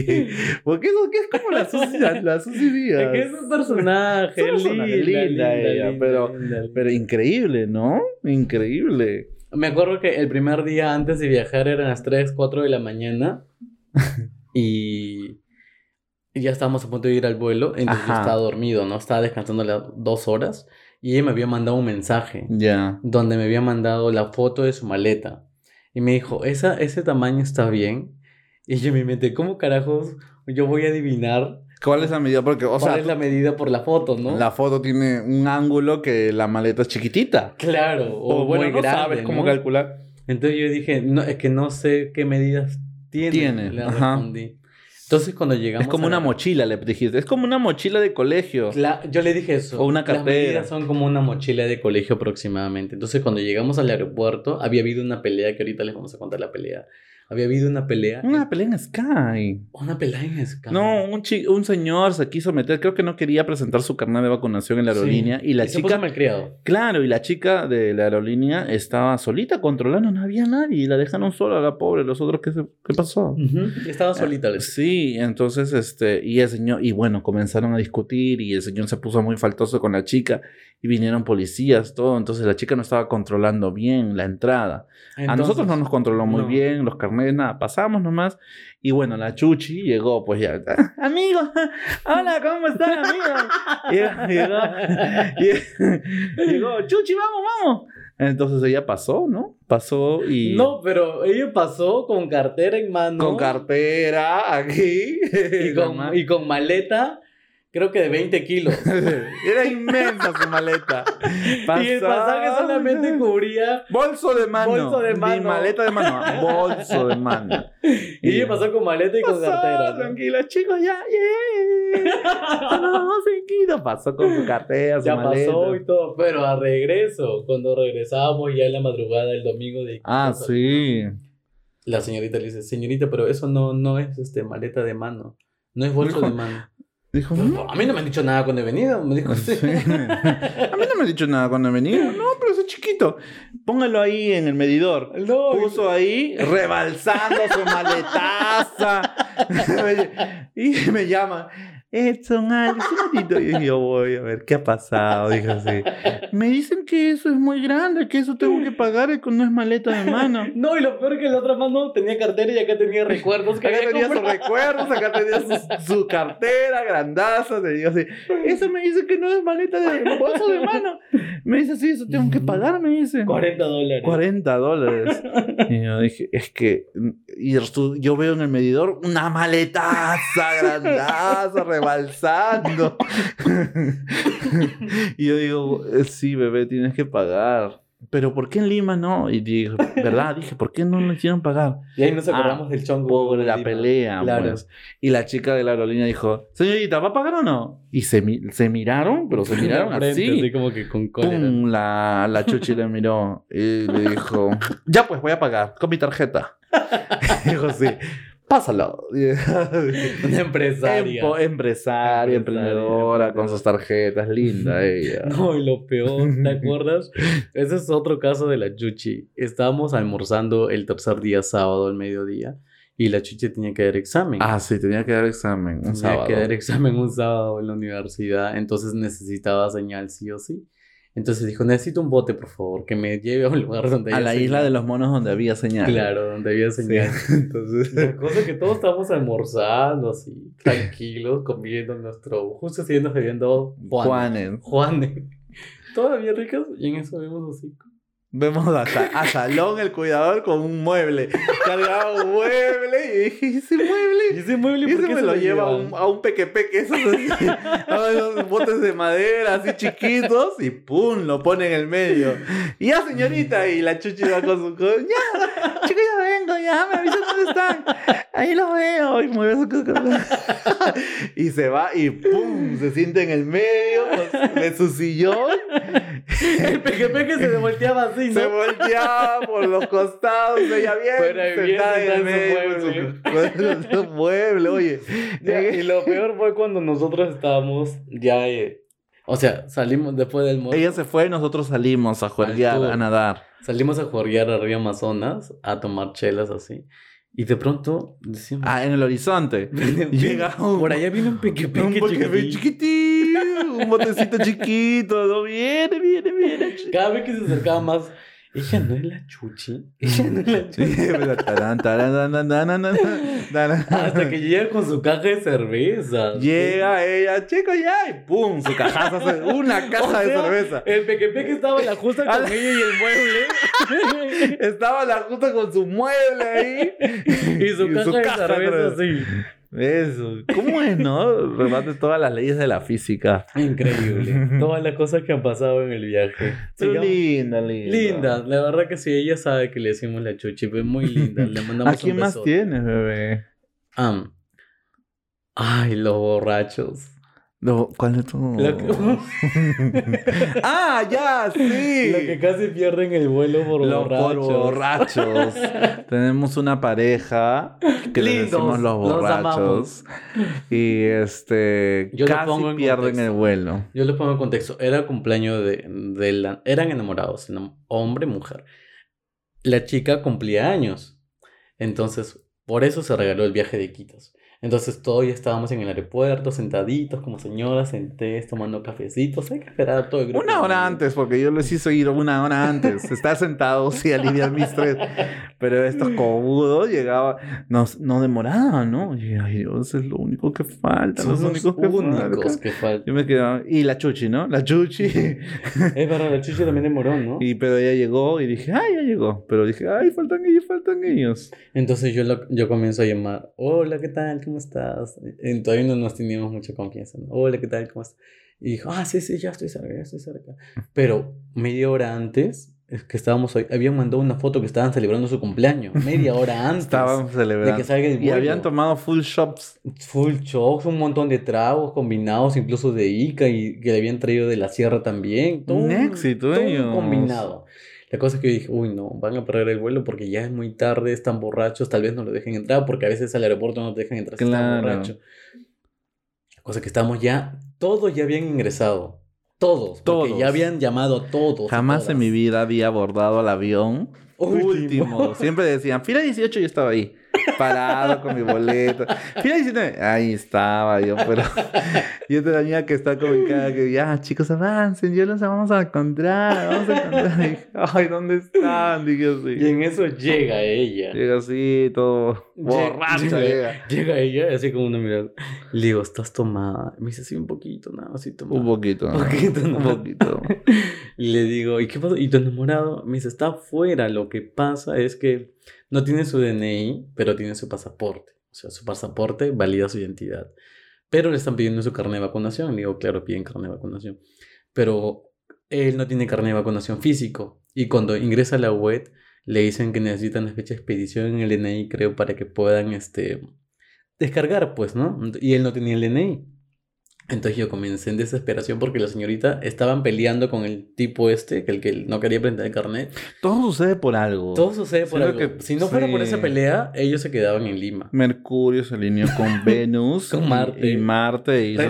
Porque eso que es como la Susi, la Susi Díaz. Es que es un personaje, Es linda, linda linda, ella, linda, pero- linda. Pero increíble, ¿no? Increíble. Me acuerdo que el primer día antes de viajar eran las 3, 4 de la mañana (laughs) y, ya estábamos a punto de ir al vuelo, entonces yo Ajá. estaba dormido, ¿no? Estaba descansando las dos horas y ella me había mandado un mensaje Ya. donde me había mandado la foto de su maleta y me dijo, ¿Esa, ¿ese tamaño está bien? Y yo me mente, ¿cómo carajos yo voy a adivinar ¿Cuál es la medida? Porque, o cuál sea, es la medida por la foto, no? la foto tiene un ángulo que la maleta es chiquitita. Claro, o, O, bueno, muy no grande, sabes cómo ¿no? calcular. Entonces yo dije, no, es que no sé qué medidas tiene. Tiene, le ajá. respondí. Entonces cuando llegamos Es como a una la- mochila, le dijiste. Es como una mochila de colegio. Cla- yo le dije eso. O una Las cartera. medidas son como una mochila de colegio aproximadamente. Entonces cuando llegamos al aeropuerto había habido una pelea, que ahorita les vamos a contar la pelea. Había habido una pelea. Una pelea en Sky. Una pelea en Sky. No, un, un señor se quiso meter, creo que no quería presentar su carnet de vacunación en la Sí. aerolínea. Y la se puso chica, malcriado. claro, y la chica de la aerolínea estaba solita controlando, no había nadie. Y la dejaron sola, la pobre. Los otros, ¿qué, se- qué pasó? Estaba solita. les- Sí, entonces, este, y el señor, y bueno, comenzaron a discutir y el señor se puso muy faltoso con la chica y vinieron policías, todo, entonces la chica no estaba controlando bien la entrada. a nosotros no Entonces, nos controló muy no. bien, los carnets, nada, pasamos nomás y bueno, la chuchi llegó, pues ya, amigo, (laughs) hola, ¿cómo están, amigo? (laughs) Llegó, llegó, (laughs) llegó, chuchi, vamos, vamos. Entonces ella pasó, ¿no? Pasó y... No, pero ella pasó con cartera en mano. Con cartera aquí. y con, y con maleta creo que de 20 kilos. (laughs) Era inmensa su maleta. Y el pasaje solamente cubría. Bolso de mano. Bolso de Ni mano. maleta de mano. (laughs) Bolso de mano. Y ella pasó con maleta y con Pasó, cartera. ¿no? Tranquila, chicos, ya, yeah. No, tranquilo. Pasó con su cartera, su Ya maleta. pasó y todo, pero a regreso, cuando regresábamos ya en la madrugada del domingo de Ah, sí. La señorita le dice, señorita, pero eso no, no es este maleta de mano, no es bolso de mano. Dijo, Pero, no. A mí no me han dicho nada cuando he venido, me dijo Sí. (laughs) A mí no me ha dicho nada cuando he venido. No, pero ese chiquito. Póngalo ahí en el medidor. No, Puso ahí, rebalsando su maletaza. (laughs) y me llama. Edson, Alex, un ratito. Y yo voy a ver qué ha pasado. Dijo así. Me dicen que eso es muy grande, que eso tengo que pagar y que no es maleta de mano. (laughs) No, y lo peor que la otra mano tenía cartera y acá tenía recuerdos que Acá había tenía sus recuerdos, acá tenía su, su cartera grandaza. Te digo así, eso me dice que no es maleta de bolso de mano. Me dice, sí, eso tengo que pagar, me dice. 40 dólares. 40 dólares. (laughs) Y yo dije, es que. Y su- yo veo en el medidor una maletaza grandaza rebalsando. (laughs) y yo digo, "Eh, sí, bebé, tienes que pagar. Pero ¿por qué en Lima no? Y digo, ¿verdad? (laughs) Dije, ¿por qué no le hicieron pagar? Y ahí nos acordamos del chongo. Por la Lima. pelea, Claro. pues. Y la chica de la aerolínea dijo, señorita, ¿va a pagar o no? Y se, se miraron, pero se (laughs) miraron Frente, así. así como que con. Pum, la, la chuchi le miró y le dijo, (laughs) ya pues voy a pagar con mi tarjeta. dijo así, pásalo. (laughs) Una empresaria. Empo- empresaria, Empresaria, emprendedora, con sus tarjetas, linda (laughs) ella. No, y lo peor, ¿te (laughs) acuerdas? Ese es otro caso de la Chuchi. Estábamos almorzando el tercer día, sábado, al mediodía, y la Chuchi tenía que dar examen. Ah, sí, tenía que dar examen un tenía sábado. que dar examen un sábado en la universidad, entonces necesitaba señal sí o sí. Entonces dijo, necesito un bote, por favor, que me lleve a un lugar donde A haya la señal". isla de los monos donde había señal. Claro, donde había Sí. señal. (laughs) Entonces, La cosa es que todos estábamos almorzando así, (laughs) tranquilos, comiendo nuestro... Justo siguiendo bebiendo Juan. Juanes. Juan. (laughs) Todavía ricas y en eso vemos así. Vemos a, a Salón, el cuidador, con un mueble. Cargaba un mueble y dije, ¿y ese mueble? Y ese mueble, Y ¿por ese qué me se lo lleva a un, a un pequepeque, esos, así, (laughs) a esos botes de madera así chiquitos y ¡pum! lo pone en el medio. Y ya, señorita, y la chuchi va con su ya, chicos, ya ya, me avisan dónde están. Ahí lo veo, y mueve su (laughs) Y se va y ¡pum! se siente en el medio de su sillón. El pequepeque se volteaba así, ¿no? Se volteaba por los costados, ella bien Pero ahí bien sentada en el medio en su su, (laughs) con su mueble, oye. Ya, y lo peor fue cuando nosotros estábamos ya... eh, o sea, salimos después del almuerzo. Ella se fue y nosotros salimos a jugar, tour. a nadar. Salimos a jugar a Río Amazonas, a tomar chelas así. Y de pronto decimos... Ah, en el horizonte. (laughs) llega un- por allá viene un pequepeque un chiquitito, un botecito (laughs) chiquito, no viene, viene, viene. Cada vez que se acercaba más, ella no es la chuchi. (laughs) Ella no es la Sí, chuchi. pero tarán, tarán, tarán, tarán, tarán, tarán. Hasta que llega con su caja de cerveza. Llega ella, chico, ya, y pum, su cajaza, (laughs) una caja O de cerveza. El pequepeque estaba en la justa con la- ella y el mueble. (laughs) Estaba la justa con su mueble ahí. y su caja de cerveza así. Eso. ¿Cómo es, no? Rebate todas las leyes de la física. Increíble. (laughs) Todas las cosas que han pasado en el viaje. Pero linda, linda. Linda, la verdad que sí, ella sabe que le decimos la chuchi, pero es muy linda. Le mandamos ¿A quién un más tienes, bebé? Ay, los borrachos. ¿Cuál es tu...? Que, (laughs) ¡Ah, ya! ¡Sí! lo que casi pierden el vuelo por Los borrachos. por borrachos. (laughs) Tenemos una pareja que le decimos los los borrachos. y este Yo casi pongo en pierden contexto. el vuelo. Yo les pongo en contexto. Era cumpleaños de, de la... Eran enamorados, enam- hombre y mujer. La chica cumplía años. Entonces, por eso se regaló el viaje de Iquitos. Entonces, todos ya estábamos en el aeropuerto, sentaditos como señoras, en té, tomando cafecitos. Hay que esperar a todo el grupo. Una hora antes, porque yo les hice ir una hora antes. Estar sentado, sí, aliviar mi estrés. Pero estos cobudos llegaban, no, no demoraban, ¿no? Y ay, Dios, es lo único que falta. Son los los únicos que únicos que faltan. Yo me quedaba, y la Chuchi, ¿no? La Chuchi. Es verdad, la chucha también demoró, ¿no? y pero ella llegó y dije, ay, ya llegó. Pero dije, ay, faltan ellos, faltan ellos. Entonces yo, lo- yo comienzo a llamar. Hola, ¿qué tal? ¿Cómo estás? Y todavía no nos teníamos mucha confianza. ¿no? Hola, ¿qué tal? ¿Cómo estás? Y dijo, ah, sí, sí, ya estoy cerca, ya estoy cerca. Pero media hora antes, es que estábamos ahí, habían mandado una foto que estaban celebrando su cumpleaños, media hora (laughs) antes Estaban celebrando. de que salga el y habían tomado full shops. Full shows, un montón de tragos combinados, incluso de Ica y que le habían traído de la sierra también. Todo Un éxito, todo combinado. La cosa es que yo dije, uy, no, van a perder el vuelo porque ya es muy tarde, están borrachos, tal vez no lo dejen entrar, porque a veces al aeropuerto no te dejan entrar si estás Claro. borracho. La cosa es que estamos ya, todos ya habían ingresado. Todos, porque Todos. ya habían llamado a todos. Jamás en mi vida había abordado al avión. Último. Último. (laughs) Siempre decían, fila 18 yo estaba ahí. Parado con mi boleto. Fila 19. Ahí estaba yo, pero (laughs) yo tenía que estar como en cada que ya, chicos, avancen, yo los vamos a encontrar, vamos a encontrar. Y (laughs) dije, Ay, ¿dónde están? Dije Y así. en eso llega ella. Llega así, todo borracho. Llega- ella, así como una mirada. Le digo, ¿estás tomada? Me dice, sí, un poquito, nada, así tomada. Un poquito. Un poquito, Un poquito. (laughs) Y le digo, ¿y qué pasa? ¿Y tu enamorado? Me dice, está afuera. Lo que pasa es que no tiene su DNI, pero tiene su pasaporte. O sea, su pasaporte valida su identidad. Pero le están pidiendo su carnet de vacunación. Le digo, claro, piden carnet de vacunación. Pero él no tiene carnet de vacunación físico. Y cuando ingresa a la web, le dicen que necesitan la fecha de expedición en el DNI, creo, para que puedan este, descargar, pues, ¿no? Y él no tenía el DNI. Entonces yo comencé en desesperación porque la señorita estaban peleando con el tipo este, que el que no quería prender el carnet. Todo sucede por algo. Todo sucede por algo. que- si no fuera por esa pelea, ellos se quedaban en Lima. Mercurio se alineó con (laughs) Venus Con Marte. y, Marte hizo que,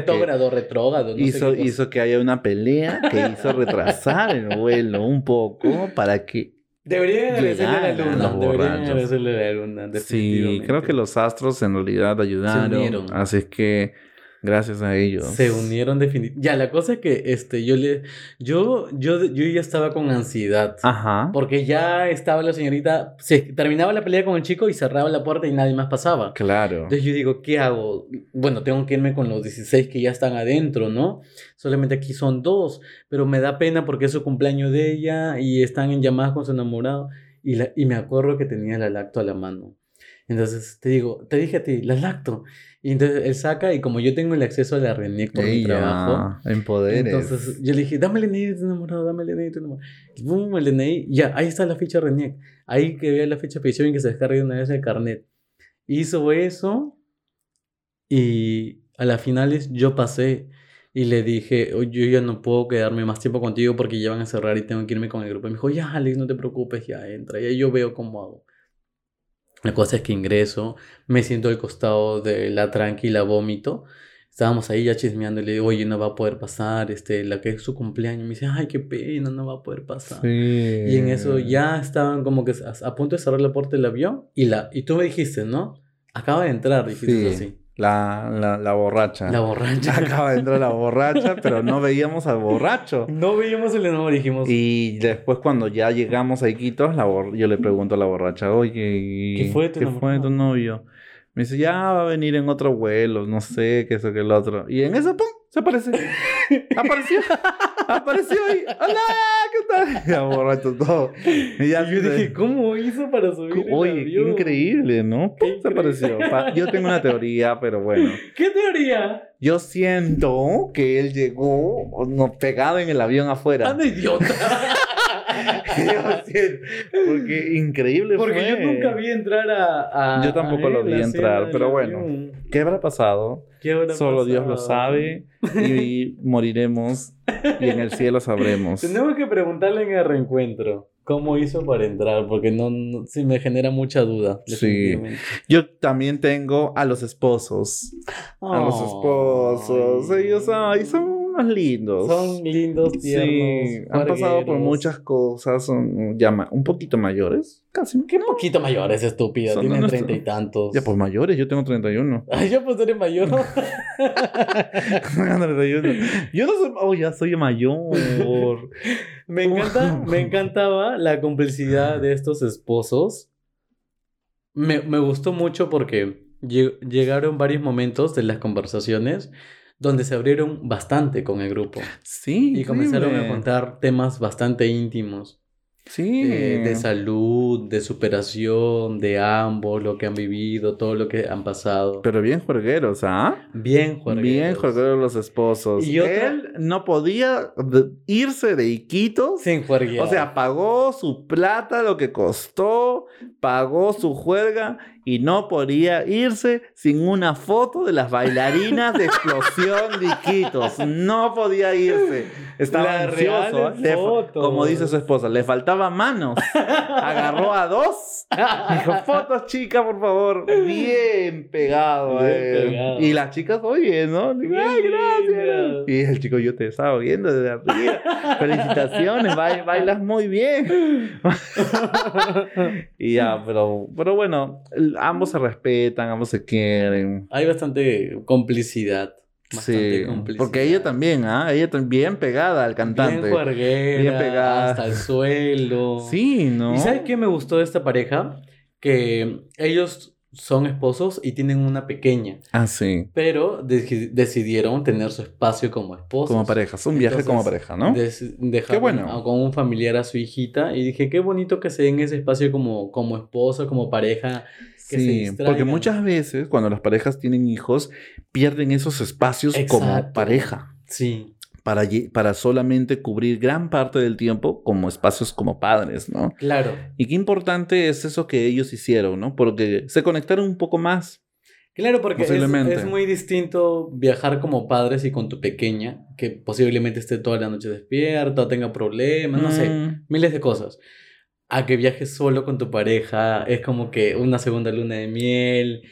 Retrógrado, no hizo, hizo que haya una pelea que hizo retrasar el vuelo un poco para que Deberían agradecerle a la luna. Deberían agradecerle a la luna, sí creo que los astros en realidad ayudaron. Así es que gracias a ellos Se unieron definitivamente. Ya, la cosa es que este, yo le... Yo, yo, yo ya estaba con ansiedad. ajá Porque ya estaba la señorita... Se terminaba la pelea con el chico y cerraba la puerta y nadie más pasaba. claro Entonces yo digo, ¿qué hago? Bueno, tengo que irme con los 16 que ya están adentro, ¿no? Solamente aquí son dos, pero me da pena porque es su cumpleaños de ella y están en llamadas con su enamorado. Y, la, y me acuerdo que tenía la lacto a la mano. Entonces te digo, te dije a ti, la lacto. Y entonces él saca y como yo tengo el acceso a la RENIEC por mi trabajo, en poderes entonces yo le dije, dame el DNI de tu enamorado, dame el DNI de tu enamorado. Y boom, el DNI, ya, ahí está la ficha RENIEC. Ahí que vea la ficha petición y que se descargue de una vez el carnet. Hizo eso y a las finales yo pasé y le dije, "Oye, yo ya no puedo quedarme más tiempo contigo porque ya van a cerrar y tengo que irme con el grupo. Y me dijo, ya, Alex, no te preocupes, ya entra, ya yo veo cómo hago. La cosa es que ingreso, me siento al costado de la tranquila vómito. Estábamos ahí ya chismeando y le digo, oye, no va a poder pasar, este, la que es su cumpleaños. Me dice, ay, qué pena, no va a poder pasar. sí. Y en eso ya estaban como que a, a punto de cerrar la puerta del avión. Y, la, y tú me dijiste, ¿no? Acaba de entrar, dijiste Sí, así. La, la, la borracha La borracha. (laughs) acaba de entrar la borracha pero no veíamos al borracho No veíamos el enamorado, dijimos, Y después cuando ya llegamos a Iquitos, la bor- yo le pregunto a la borracha, oye, ¿Qué fue de tu ¿qué fue tu novio? Me dice, ya va a venir en otro vuelo, no sé, qué eso, que el otro. Y en eso, ¡pum! Se aparece. Apareció. Apareció ahí. ¡Hola! ¿Qué tal? Ya borracho todo. Y ya Y yo dije, ¿cómo hizo para subir el Oye, qué avión? increíble, ¿no? Qué Se apareció. Pa- Yo tengo una teoría, pero bueno. ¿Qué teoría? Yo siento que él llegó no, pegado en el avión afuera. ¡Anda idiota! (laughs) Porque increíble Porque fue. yo nunca vi entrar a... a- Yo tampoco a lo él, vi a entrar, pero bueno. ¿Qué habrá pasado? ¿Qué habrá Solo Dios lo pasado? sabe y (laughs) moriremos y en el cielo sabremos. Tenemos que preguntarle en el reencuentro cómo hizo para entrar, porque no, no sí me genera mucha duda. Sí. Yo también tengo a los esposos. A los esposos. Ay. Ellos ay, son lindos. Son lindos, tiernos. Sí, han pasado por muchas cosas, son ya un poquito mayores, casi. Qué poquito mayores, estúpida. Son Tienen treinta y tantos. Ya pues mayores, yo tengo 31. (laughs) Ay, yo pues eres mayor. (laughs) 31. Yo no soy, oh, ya soy mayor. (laughs) me encanta, me encantaba la complicidad de estos esposos. Me, me gustó mucho porque lle- llegaron varios momentos de las conversaciones donde se abrieron bastante con el grupo Sí, y comenzaron a contar temas bastante íntimos. Sí. eh, de salud, de superación, de ambos, lo que han vivido, todo lo que han pasado. Pero bien juergueros, ¿ah? bien juergueros. Bien juergueros los esposos. Y Él no podía irse de Iquitos. Sin juerguear. O sea, pagó su plata, lo que costó, pagó su juerga y no podía irse sin una foto de las bailarinas de explosión de Iquitos. No podía irse. Estaba ansioso. ¿eh? Le como dice su esposa, le faltaban manos. Agarró a dos. Dijo, fotos, chica, por favor. Bien pegado. Bien eh. pegado. Y las chicas, oye, ¿no? Le digo, Ay, gracias. Y el chico, yo te estaba viendo desde arriba. Felicitaciones, ba- bailas muy bien. (laughs) y ya, pero, pero bueno, el- ambos se respetan, ambos se quieren. Hay bastante complicidad. Bastante Sí, complicidad. porque ella también, ¿ah? Ella también pegada al cantante. Bien juerguera, Bien pegada. hasta el suelo. Sí, ¿no? ¿Y sabes qué me gustó de esta pareja? Que ellos son esposos y tienen una pequeña, Ah, sí. pero deci- decidieron tener su espacio como esposos. Como parejas, un viaje como pareja, ¿no? Dejaron Qué bueno. con un familiar a su hijita y dije, qué bonito que se den ese espacio como, como esposo, como pareja. Que se Sí, distraigan. porque muchas veces cuando las parejas tienen hijos, pierden esos espacios como Exacto. pareja. Sí, Para, para solamente cubrir gran parte del tiempo como espacios como padres, ¿no? claro. Y qué importante es eso que ellos hicieron, ¿no? Porque se conectaron un poco más. Claro, porque es, es muy distinto viajar como padres y con tu pequeña, que posiblemente esté toda la noche despierta tenga problemas, no sé, Mm, miles de cosas. A que viajes solo con tu pareja, es como que una segunda luna de miel,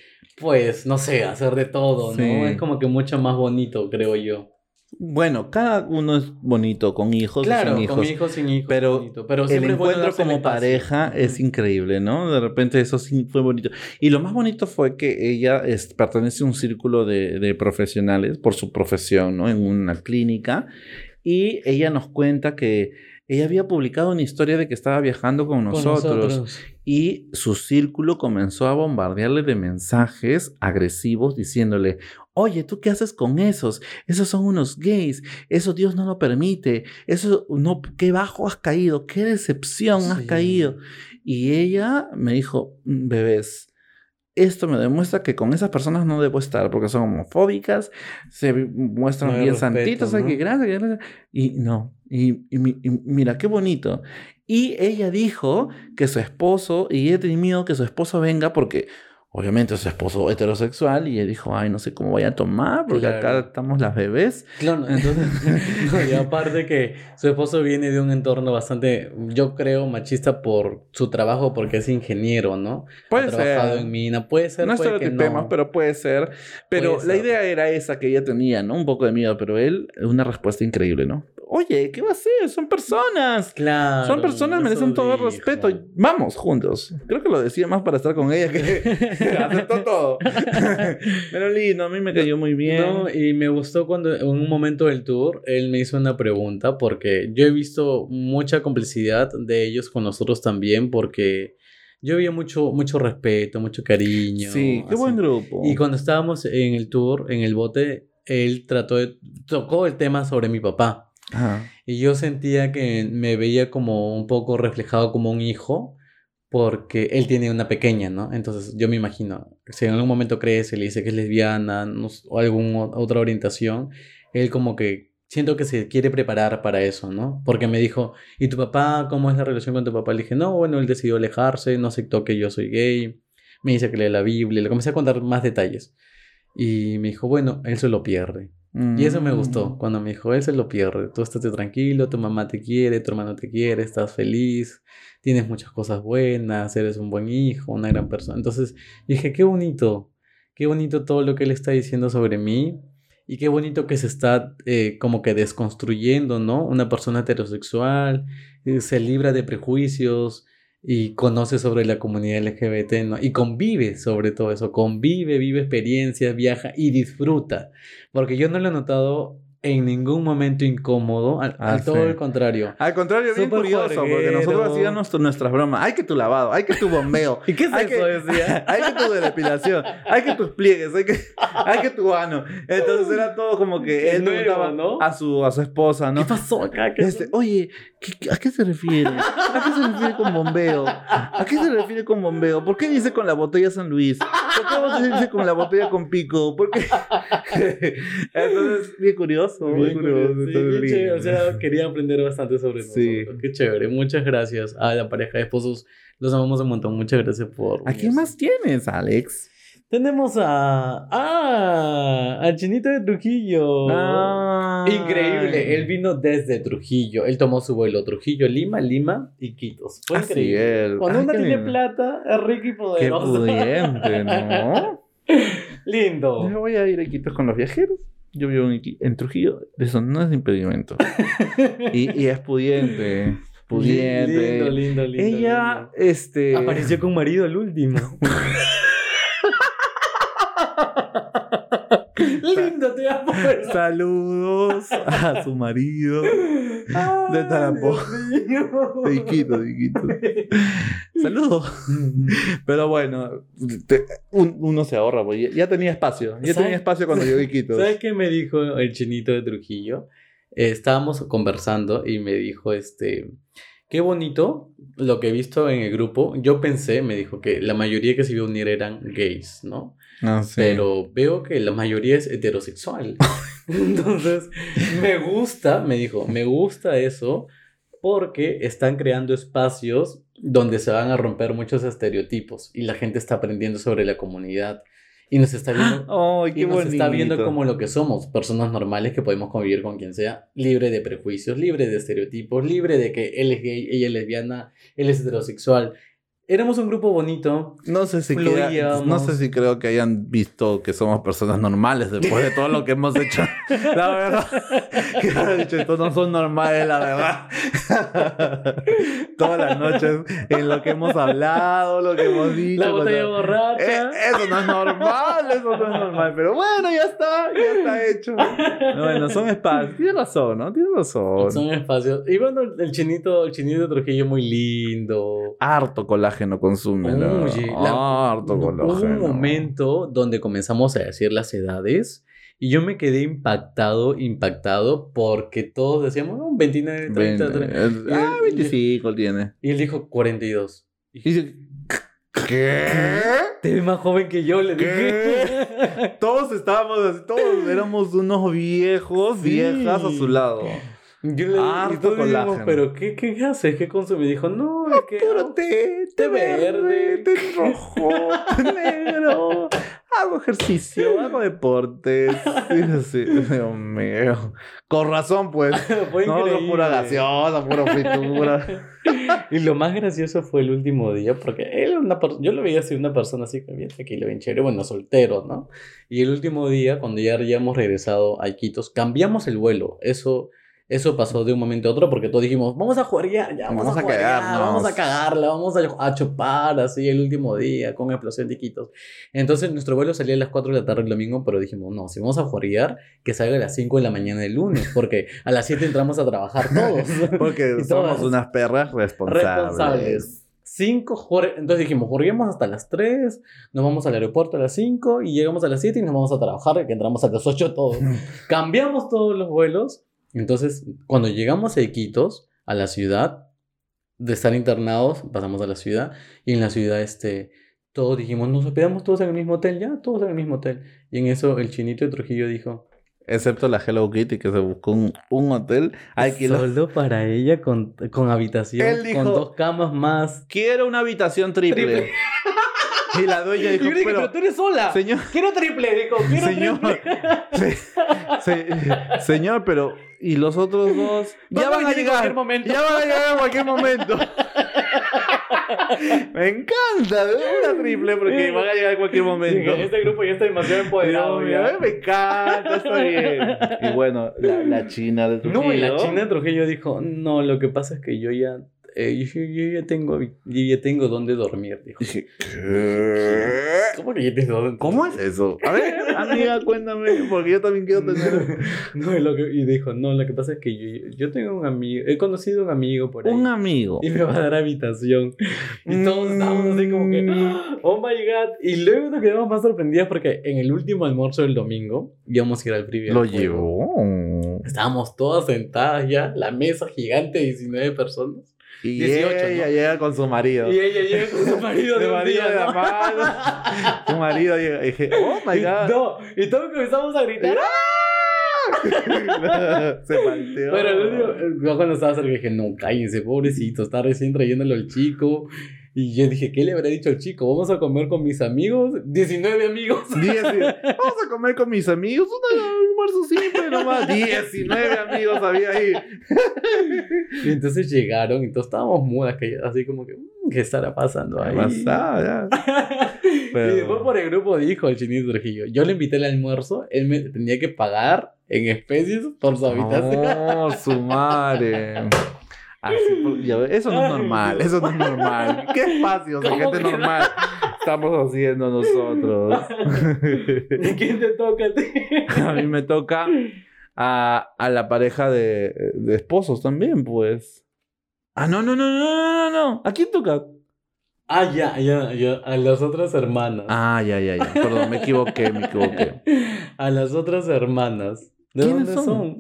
pues, no sé, hacer de todo, Sí. ¿no? Es como que mucho más bonito, creo yo. Bueno, cada uno es bonito con hijos y Claro, sin con hijos. hijos, sin hijos, pero bonito. pero el encuentro como pareja es increíble, ¿no? De repente eso sí fue bonito. Y lo más bonito fue que ella es- pertenece a un círculo de, de profesionales por su profesión, ¿no? En una clínica. Y ella nos cuenta que ella había publicado una historia de que estaba viajando con Con nosotros. Y su círculo comenzó a bombardearle de mensajes agresivos diciéndole, oye, ¿tú qué haces con esos? Esos son unos gays, eso Dios no lo permite, eso no, qué bajo has caído, qué decepción has caído. Y ella me dijo, "Mm, bebés, esto me demuestra que con esas personas no debo estar porque son homofóbicas, se muestran No bien respeto, santitos, ¿no? que gracias, gracias. Y no, y, y y mira, qué bonito. Y ella dijo que su esposo, y ella tenía miedo que su esposo venga porque obviamente es su esposo heterosexual, y ella dijo, ay, no sé cómo voy a tomar porque acá estamos las bebés. Claro, entonces, (laughs) (laughs) y aparte que su esposo viene de un entorno bastante, yo creo, machista por su trabajo, porque es ingeniero, ¿no? Puede ha trabajado ser. en mina, puede ser, No puede que estereotipemos, no. pero puede ser. Pero Puede la ser. idea era esa que ella tenía, ¿no? Un poco de miedo, pero él, una respuesta increíble, ¿no? Oye, ¿qué va a hacer? Son personas. Claro. Son personas, merecen todo el respeto. Vamos juntos. Creo que lo decía más para estar con ella que (laughs) aceptó todo. (laughs) Pero lindo, a mí me cayó muy bien. No, y me gustó cuando en un momento del tour él me hizo una pregunta porque yo he visto mucha complicidad de ellos con nosotros también porque yo vi mucho, mucho respeto, mucho cariño. sí, qué así. buen grupo. Y cuando estábamos en el tour, en el bote, él trató de, tocó el tema sobre mi papá. Y yo sentía que me veía como un poco reflejado como un hijo, porque él tiene una pequeña, ¿no? Entonces yo me imagino, si en algún momento crece, le dice que es lesbiana o alguna otra orientación, él como que siento que se quiere preparar para eso, ¿no? Porque me dijo, ¿y tu papá? ¿Cómo es la relación con tu papá? Le dije, no, bueno, él decidió alejarse, no aceptó que yo soy gay, me dice que lee la Biblia, le comencé a contar más detalles. Y me dijo, bueno, él se lo pierde. Y eso me gustó, Mm. cuando me dijo, él se lo pierde, tú estate tranquilo, tu mamá te quiere, tu hermano te quiere, estás feliz, tienes muchas cosas buenas, eres un buen hijo, una gran persona. Entonces dije, qué bonito, qué bonito todo lo que él está diciendo sobre mí y qué bonito que se está eh, como que desconstruyendo, ¿no? Una persona heterosexual, eh, se libra de prejuicios y conoce sobre la comunidad LGBT, ¿no? Y convive sobre todo eso, convive, vive experiencias, viaja y disfruta. Porque yo no lo he notado en ningún momento incómodo, al, Ah, al todo sí. el contrario. Al contrario, bien Súper curioso, porque nosotros hacíamos nuestras bromas. Hay que tu lavado, hay que tu bombeo. (laughs) ¿Y qué es hay eso? que, Decía. (laughs) hay que tu depilación, hay que tus pliegues, hay que, hay que tu ano. Entonces era todo como que él nuevo, preguntaba ¿no? a su, a su esposa, ¿no? ¿Qué pasó acá? ¿Qué Este, oye, ¿qué- qué- ¿a qué se refiere? ¿A qué se refiere con bombeo? ¿A qué se refiere con bombeo? ¿Por qué dice con la botella San Luis? ¿Por qué dice con la botella con pico? ¿Por qué? (laughs) Entonces, bien curioso, bien, Bien curioso. curioso, sí, qué O sea, quería aprender bastante sobre Sí. nosotros. Qué chévere. Muchas gracias a la pareja de esposos. Los amamos un montón. Muchas gracias por. ¿A quién más tienes, Alex? Tenemos a. ¡Ah! Al chinito de Trujillo. Ah. Increíble. Él vino desde Trujillo. Él tomó su vuelo Trujillo, Lima, Lima, Iquitos. Fue Así increíble. es. Cuando Ay, uno qué tiene plata, es rico y Qué poderoso. pudiente, ¿no? (laughs) Lindo. Yo voy a ir a Iquitos con los viajeros. Yo vivo en, en Trujillo. Eso no es impedimento. (laughs) y, y es pudiente. Pudiente. Lindo, lindo, lindo. Ella, lindo. este. Apareció con marido el último. (laughs) (laughs) lindo, te amo. Saludos a su marido. de Tarapó. De Iquitos, de Iquitos. Saludos. Pero bueno, te- un- uno se ahorra, pues. Ya, tenía espacio. Ya ¿Sabes? tenía espacio cuando yo a Iquitos. ¿Sabes qué me dijo el chinito de Trujillo? Eh, estábamos conversando y me dijo, este, qué bonito lo que he visto en el grupo. Yo pensé, me dijo, que la mayoría que se iba a unir eran gays, ¿no? No sé. Pero veo que la mayoría es heterosexual. (laughs) Entonces, me gusta, me dijo, me gusta eso porque están creando espacios donde se van a romper muchos estereotipos y la gente está aprendiendo sobre la comunidad y nos está viendo (gasps) Ay, y nos está viendo como lo que somos, personas normales que podemos convivir con quien sea, libre de prejuicios, libre de estereotipos, libre de que él es gay, ella es lesbiana, él es heterosexual. Éramos un grupo bonito. No sé si queda- no sé si creo que hayan visto que somos personas normales después de todo lo que hemos hecho. (laughs) La verdad. Que han dicho, estos no son normales, la verdad. Todas las noches en lo que hemos hablado, lo que hemos dicho. La botella borracha. Eh, eso no es normal, eso no es normal. Pero bueno, ya está, ya está hecho. Bueno, son espacios. Tienes razón, ¿no? Tienes razón. Son espacios. Y bueno, el chinito, el chinito de Trujillo muy lindo. Harto colágeno consume. ¿no? Oye, la- Harto Hubo colágeno. un momento donde comenzamos a decir las edades y yo me quedé impactado, impactado porque todos decíamos, "Oh, 29, 30, 30. Ven, eh, Ah, 25 tiene. Y él dijo 42. Y dice, ¿Qué? te ves más joven que yo, le dije. Todos estábamos así, todos éramos unos viejos, Sí. viejas a su lado. Yo le Harto y colágeno. pero ¿qué, ¿qué haces? ¿Qué consumes? Dijo, no, es que... Puro té, verde, té rojo, (laughs) té negro. Hago ejercicio, hago deportes. Sí, sí, Dios mío. Con razón, pues. (laughs) Fue No, no, pura gaseosa, pura fritura. (laughs) Y lo más gracioso fue el último día, porque él una yo lo veía así, una persona así, que bien tranquila, bien chévere, bueno, soltero, ¿no? Y el último día, cuando ya habíamos regresado a Iquitos, cambiamos el vuelo. Eso, eso pasó de un momento a otro, porque todos dijimos, vamos a jugar ya, ya, vamos, Vamos a, a cagarnos. vamos a cagarla, vamos a, a chupar así el último día con explosión de. Entonces nuestro vuelo salía a las 4 de la tarde el domingo, pero dijimos, no, si vamos a jugar, que salga a las 5 de la mañana del lunes, porque a las 7 entramos a trabajar todos. (laughs) Porque somos unas perras responsables. responsables. Entonces dijimos, juguemos hasta las 3, nos vamos al aeropuerto a las 5 y llegamos a las 7 y nos vamos a trabajar, que entramos a las 8 todos. (laughs) Cambiamos todos los vuelos. Entonces, cuando llegamos a Iquitos, a la ciudad, de estar internados, pasamos a la ciudad y en la ciudad, este, todos dijimos, nos hospedamos todos en el mismo hotel, ya, todos en el mismo hotel. Y en eso el chinito de Trujillo dijo, Excepto la Hello Kitty que se buscó un, un hotel. alquiló. solo para ella con, con habitación, Él dijo- con dos camas más. Quiero una habitación triple. Triple. (laughs) Y la dueña Y dijo, yo le dije, pero, pero tú eres sola. señor, Quiero triple, dijo, quiero Señor. triple. (laughs) se- se- señor, pero ¿y los otros dos? Ya van a en llegar. cualquier momento. Ya van a llegar en cualquier momento. (laughs) Me encanta, una triple porque van a llegar en cualquier momento. Este grupo ya está demasiado empoderado. Dios ya. me encanta, está bien. Y bueno, la, la China de Trujillo. No, y la China de Trujillo dijo, no, lo que pasa es que yo ya eh, yo, yo ya tengo, yo ya tengo dónde dormir, dijo. Dije, (laughs) ¿qué? ¿Cómo que ya tengo dónde ¿Cómo es eso? A ver, (laughs) amiga, cuéntame, porque yo también quiero tener (laughs) No, y, lo que- y dijo, no, lo que pasa es que yo, yo tengo un amigo, he conocido un amigo por ahí. un amigo. Y me va a dar habitación. Y todos estábamos así como que, Mm. oh my god. Y luego nos quedamos más sorprendidos porque en el último almuerzo del domingo íbamos a ir al preview. Lo llevó. Estábamos todas sentadas ya, la mesa gigante, 19 personas. Y 18, ella ¿no? llega con su marido. Y ella llega con su marido (laughs) de, De un marido día, de ¿no? Tu marido llega. Y dije, oh my god. No, y todos comenzamos a gritar. (laughs) Se palteó. Pero el único- yo cuando estaba cerca dije, no, cállense, pobrecito, está recién trayéndolo el chico. Y yo dije, ¿qué le habrá dicho al chico? ¿Vamos a comer con mis amigos? 19 amigos. (laughs) Vamos a comer con mis amigos. Un almuerzo simple nomás. 19 amigos había ahí. (laughs) Y entonces llegaron y todos estábamos mudas, que- así como que, "Mm, ¿qué estará pasando ahí? ¿Qué pasaba? Ya. (laughs) Pero- Y después por el grupo dijo el chinito Trujillo, yo le invité al almuerzo, él me tenía que pagar en especies por su habitación. No, su madre. Así, ya ves, eso no es normal, eso no es normal. (laughs) ¿Qué espacios de ¿Cómo gente normal estamos haciendo nosotros? (laughs) ¿Y quién te toca a ti? (laughs) A mí me toca a, a la pareja de, de esposos también, pues. Ah, no, no, no, no, no, no, no. ¿A quién toca? Ah, ya, ya, ya, a las otras hermanas. Ah, ya, ya, ya. Perdón, me equivoqué, me equivoqué. A las otras hermanas. ¿De ¿Quiénes dónde son? son?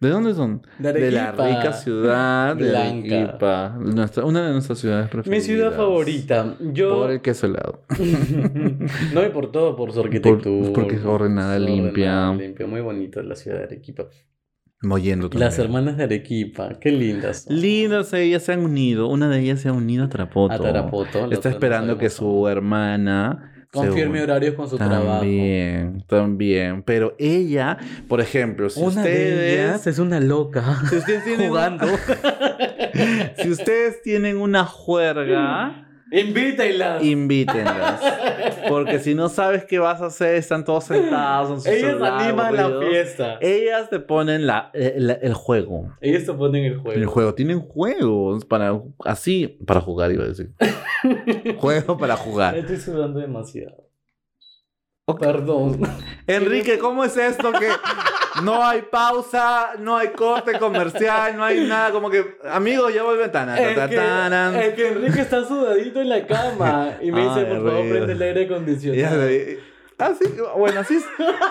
¿De dónde son? De, De la rica ciudad de Blanca. Arequipa. Nuestra, una de nuestras ciudades preferidas. Mi ciudad favorita. Yo. Por el queso helado. (laughs) no, y por todo, por su arquitectura. porque es ordenada, limpia. limpia. Muy bonito la ciudad de Arequipa. Moyendo también. Las hermanas de Arequipa, qué lindas. son. Lindas, ellas se han unido. Una de ellas se ha unido a Tarapoto. A Tarapoto. Está esperando que su hermana... Confirme horarios con su trabajo. También, también. Pero ella, por ejemplo, si Una de ustedes... ellas es una loca. Si ustedes tienen, (laughs) Jugando. (laughs) si ustedes tienen una juerga, Invítenlas. invítenlas. Porque si no sabes qué vas a hacer, están todos sentados en su Ellas celular, animan la fiesta. Ellas te ponen la, el, el juego. Ellas te ponen el juego. El juego. Tienen juegos para así para jugar, iba a decir. (laughs) Juego para jugar. Estoy sudando demasiado. Perdón. Enrique, (laughs) ¿cómo es esto que no hay pausa, no hay corte comercial, no hay nada? Como que, amigos, ya tan. Es que, es que Enrique está sudadito en la cama y me dice, Ay, por favor, prende el aire acondicionado. Así, bueno, así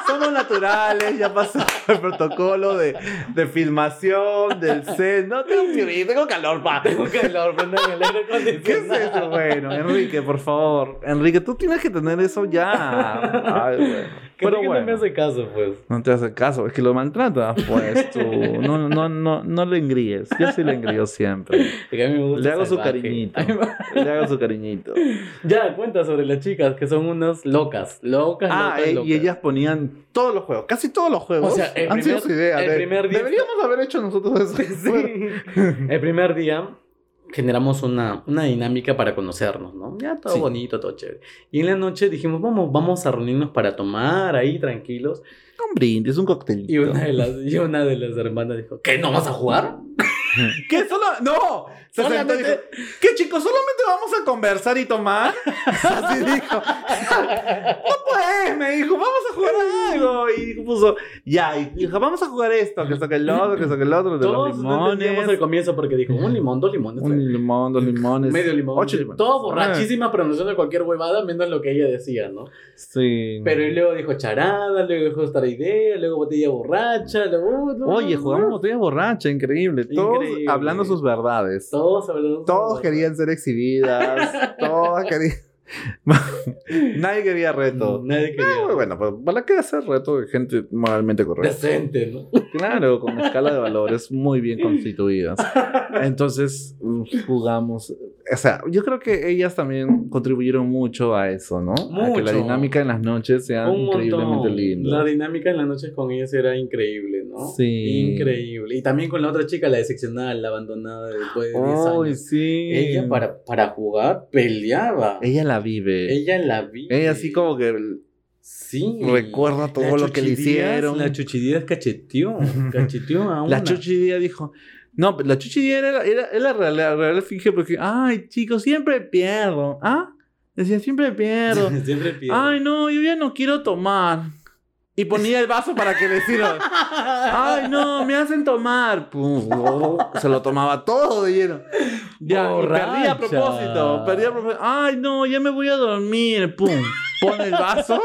somos naturales, ya pasó el protocolo de, de filmación, del set. No tengo frío, tengo calor, pa. Tengo calor, prende el aire ¿Qué es eso? Bueno, Enrique, por favor. Enrique, tú tienes que tener eso ya. Ay, bueno. Pero Enrique no me bueno. hace caso, pues. No te hace caso, es que lo maltratas, pues tú. No, no, no, no le engríes. Yo sí le engrío siempre. Es que a mí me gusta Le hago su cariñito. Me- Le hago su cariñito. Ya, cuenta sobre las chicas, que son unas locas. Locas, Ah, locas, eh, locas. y ellas ponían todos los juegos, casi todos los juegos. O sea, el han sido su idea. el de- primer día- Deberíamos haber hecho nosotros eso. (laughs) Sí. El primer día generamos una, una dinámica para conocernos, ¿no? Ya todo Sí. bonito, todo chévere. Y en la noche dijimos, vamos, vamos a reunirnos para tomar ahí tranquilos. Un brindis, un coctelito. Y una de las, y una de las hermanas dijo, ¿qué? ¿No vas a jugar? (laughs) ¿Qué? Solo... ¡No! Se sentó y Solamente- dijo, ¿Qué chicos? ¿Solamente vamos a conversar y tomar? (laughs) Así dijo. No pues, me dijo, vamos a jugar algo. Y puso, ya, y dijo, vamos a jugar esto, que saque el otro, que saque el otro, de Todos los limones. el comienzo porque dijo, un limón, dos limones. tres". Un limón, dos limones. Medio limón. Ocho limones. Todo borrachísima pronunciando cualquier huevada menos lo que ella decía, ¿no? Sí. Pero y luego dijo charada, luego dijo esta idea, luego botella borracha, luego... uh, no, Oye, no, jugamos no. botella borracha, increíble. Todos Increíble. Hablando sus verdades. Todos hablando. Todos querían ser exhibidas. (laughs) todos querían. (laughs) Nadie quería reto. Nadie quería. Ah, bueno, pues, ¿para qué hacer reto de gente moralmente correcta? Decente, ¿no? Claro, con escala de valores muy bien constituidas. (laughs) Entonces, jugamos. O sea, yo creo que ellas también contribuyeron mucho a eso, ¿no? A que la Mucho. dinámica en las noches sea Un increíblemente montón. linda. La dinámica en las noches con ellas era increíble, ¿no? Sí. Increíble. Y también con la otra chica, la decepcionada, la abandonada después de 10 Ay, años. sí. Ella para, para jugar peleaba. Ella la vive. Ella la vi. Ella así como que Sí. recuerda todo La lo que le hicieron. La Chuchidías cacheteó. Cacheteó a una. La Chuchi Díaz dijo, No, la chuchi era, era, era la real, la real finge porque, ay, chicos, siempre pierdo. ¿Ah? Decía, siempre pierdo. (laughs) Siempre pido. Ay, no, yo ya no quiero tomar. Y ponía el vaso para que le sirva. (laughs) Ay, no, me hacen tomar. Pum, oh, se lo tomaba todo de lleno. Ya, y perdía a propósito. Perdía a propósito. Ay, no, ya me voy a dormir. Pum. Pone el vaso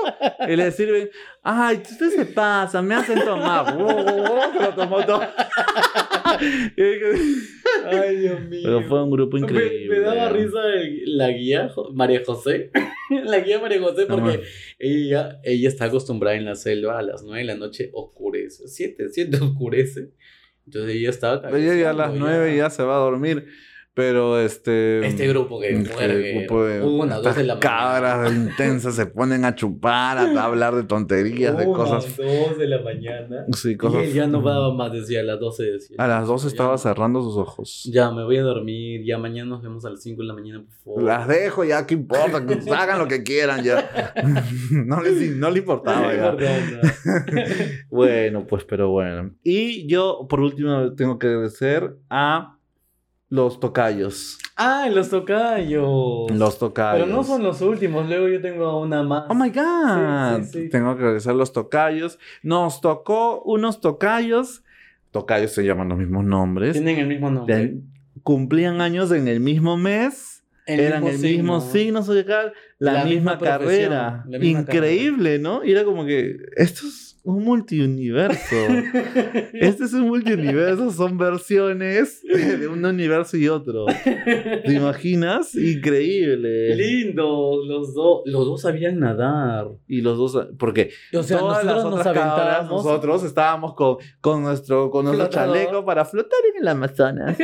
y le sirven. Ay, ustedes se pasan, me hacen tomar. Oh, oh, se lo tomó todo. (laughs) Ay, Dios (laughs) mío. Pero fue un grupo Me- increíble. Me, daba risa la guía María José. (laughs) la guía María José porque ella, ella está acostumbrada en la selva a las 9 de la noche oscurece. 7, 7 oscurece. Entonces ella estaba Ella ya a las cabeceando, 9 ya se va a dormir. Pero este. Este grupo que este muere grupo de- una, dos de la cabras intensas se ponen a chupar, a hablar de tonterías, de cosas. dos de la mañana. Sí, Y cosas. él ya no daba más, decía a las 12 decía. A las 2 Ya estaba no. cerrando sus ojos. Ya me voy a dormir, ya mañana nos vemos a las 5 de la mañana, por favor. Las dejo ya, ¿qué importa? Que hagan lo que quieran ya. (laughs) no, les, no le importaba ya. (laughs) Bueno, pues, pero bueno. Y yo, por último, tengo que agradecer a los tocayos. Ah, los tocayos. Los tocayos. Pero no son los últimos, luego yo tengo una más. Oh my God. Sí, sí, sí. Tengo que a los tocayos. Nos tocó unos tocayos. Tocayos se llaman los mismos nombres. Tienen el mismo nombre. De- cumplían años en el mismo mes. eran el mismo signo zodiacal, la, La misma, carrera. la misma Increíble, ¿no? Y era como que esto es un multiuniverso. (laughs) este es un multiuniverso, son versiones (laughs) de un universo y otro. ¿Te imaginas? Increíble. Lindos, los dos. Los dos sabían nadar. Y los dos, porque O sea, todas las nosotros nos otras cabras, aventábamos. nosotros estábamos con, con nuestro, con nuestro chaleco para flotar en el Amazonas.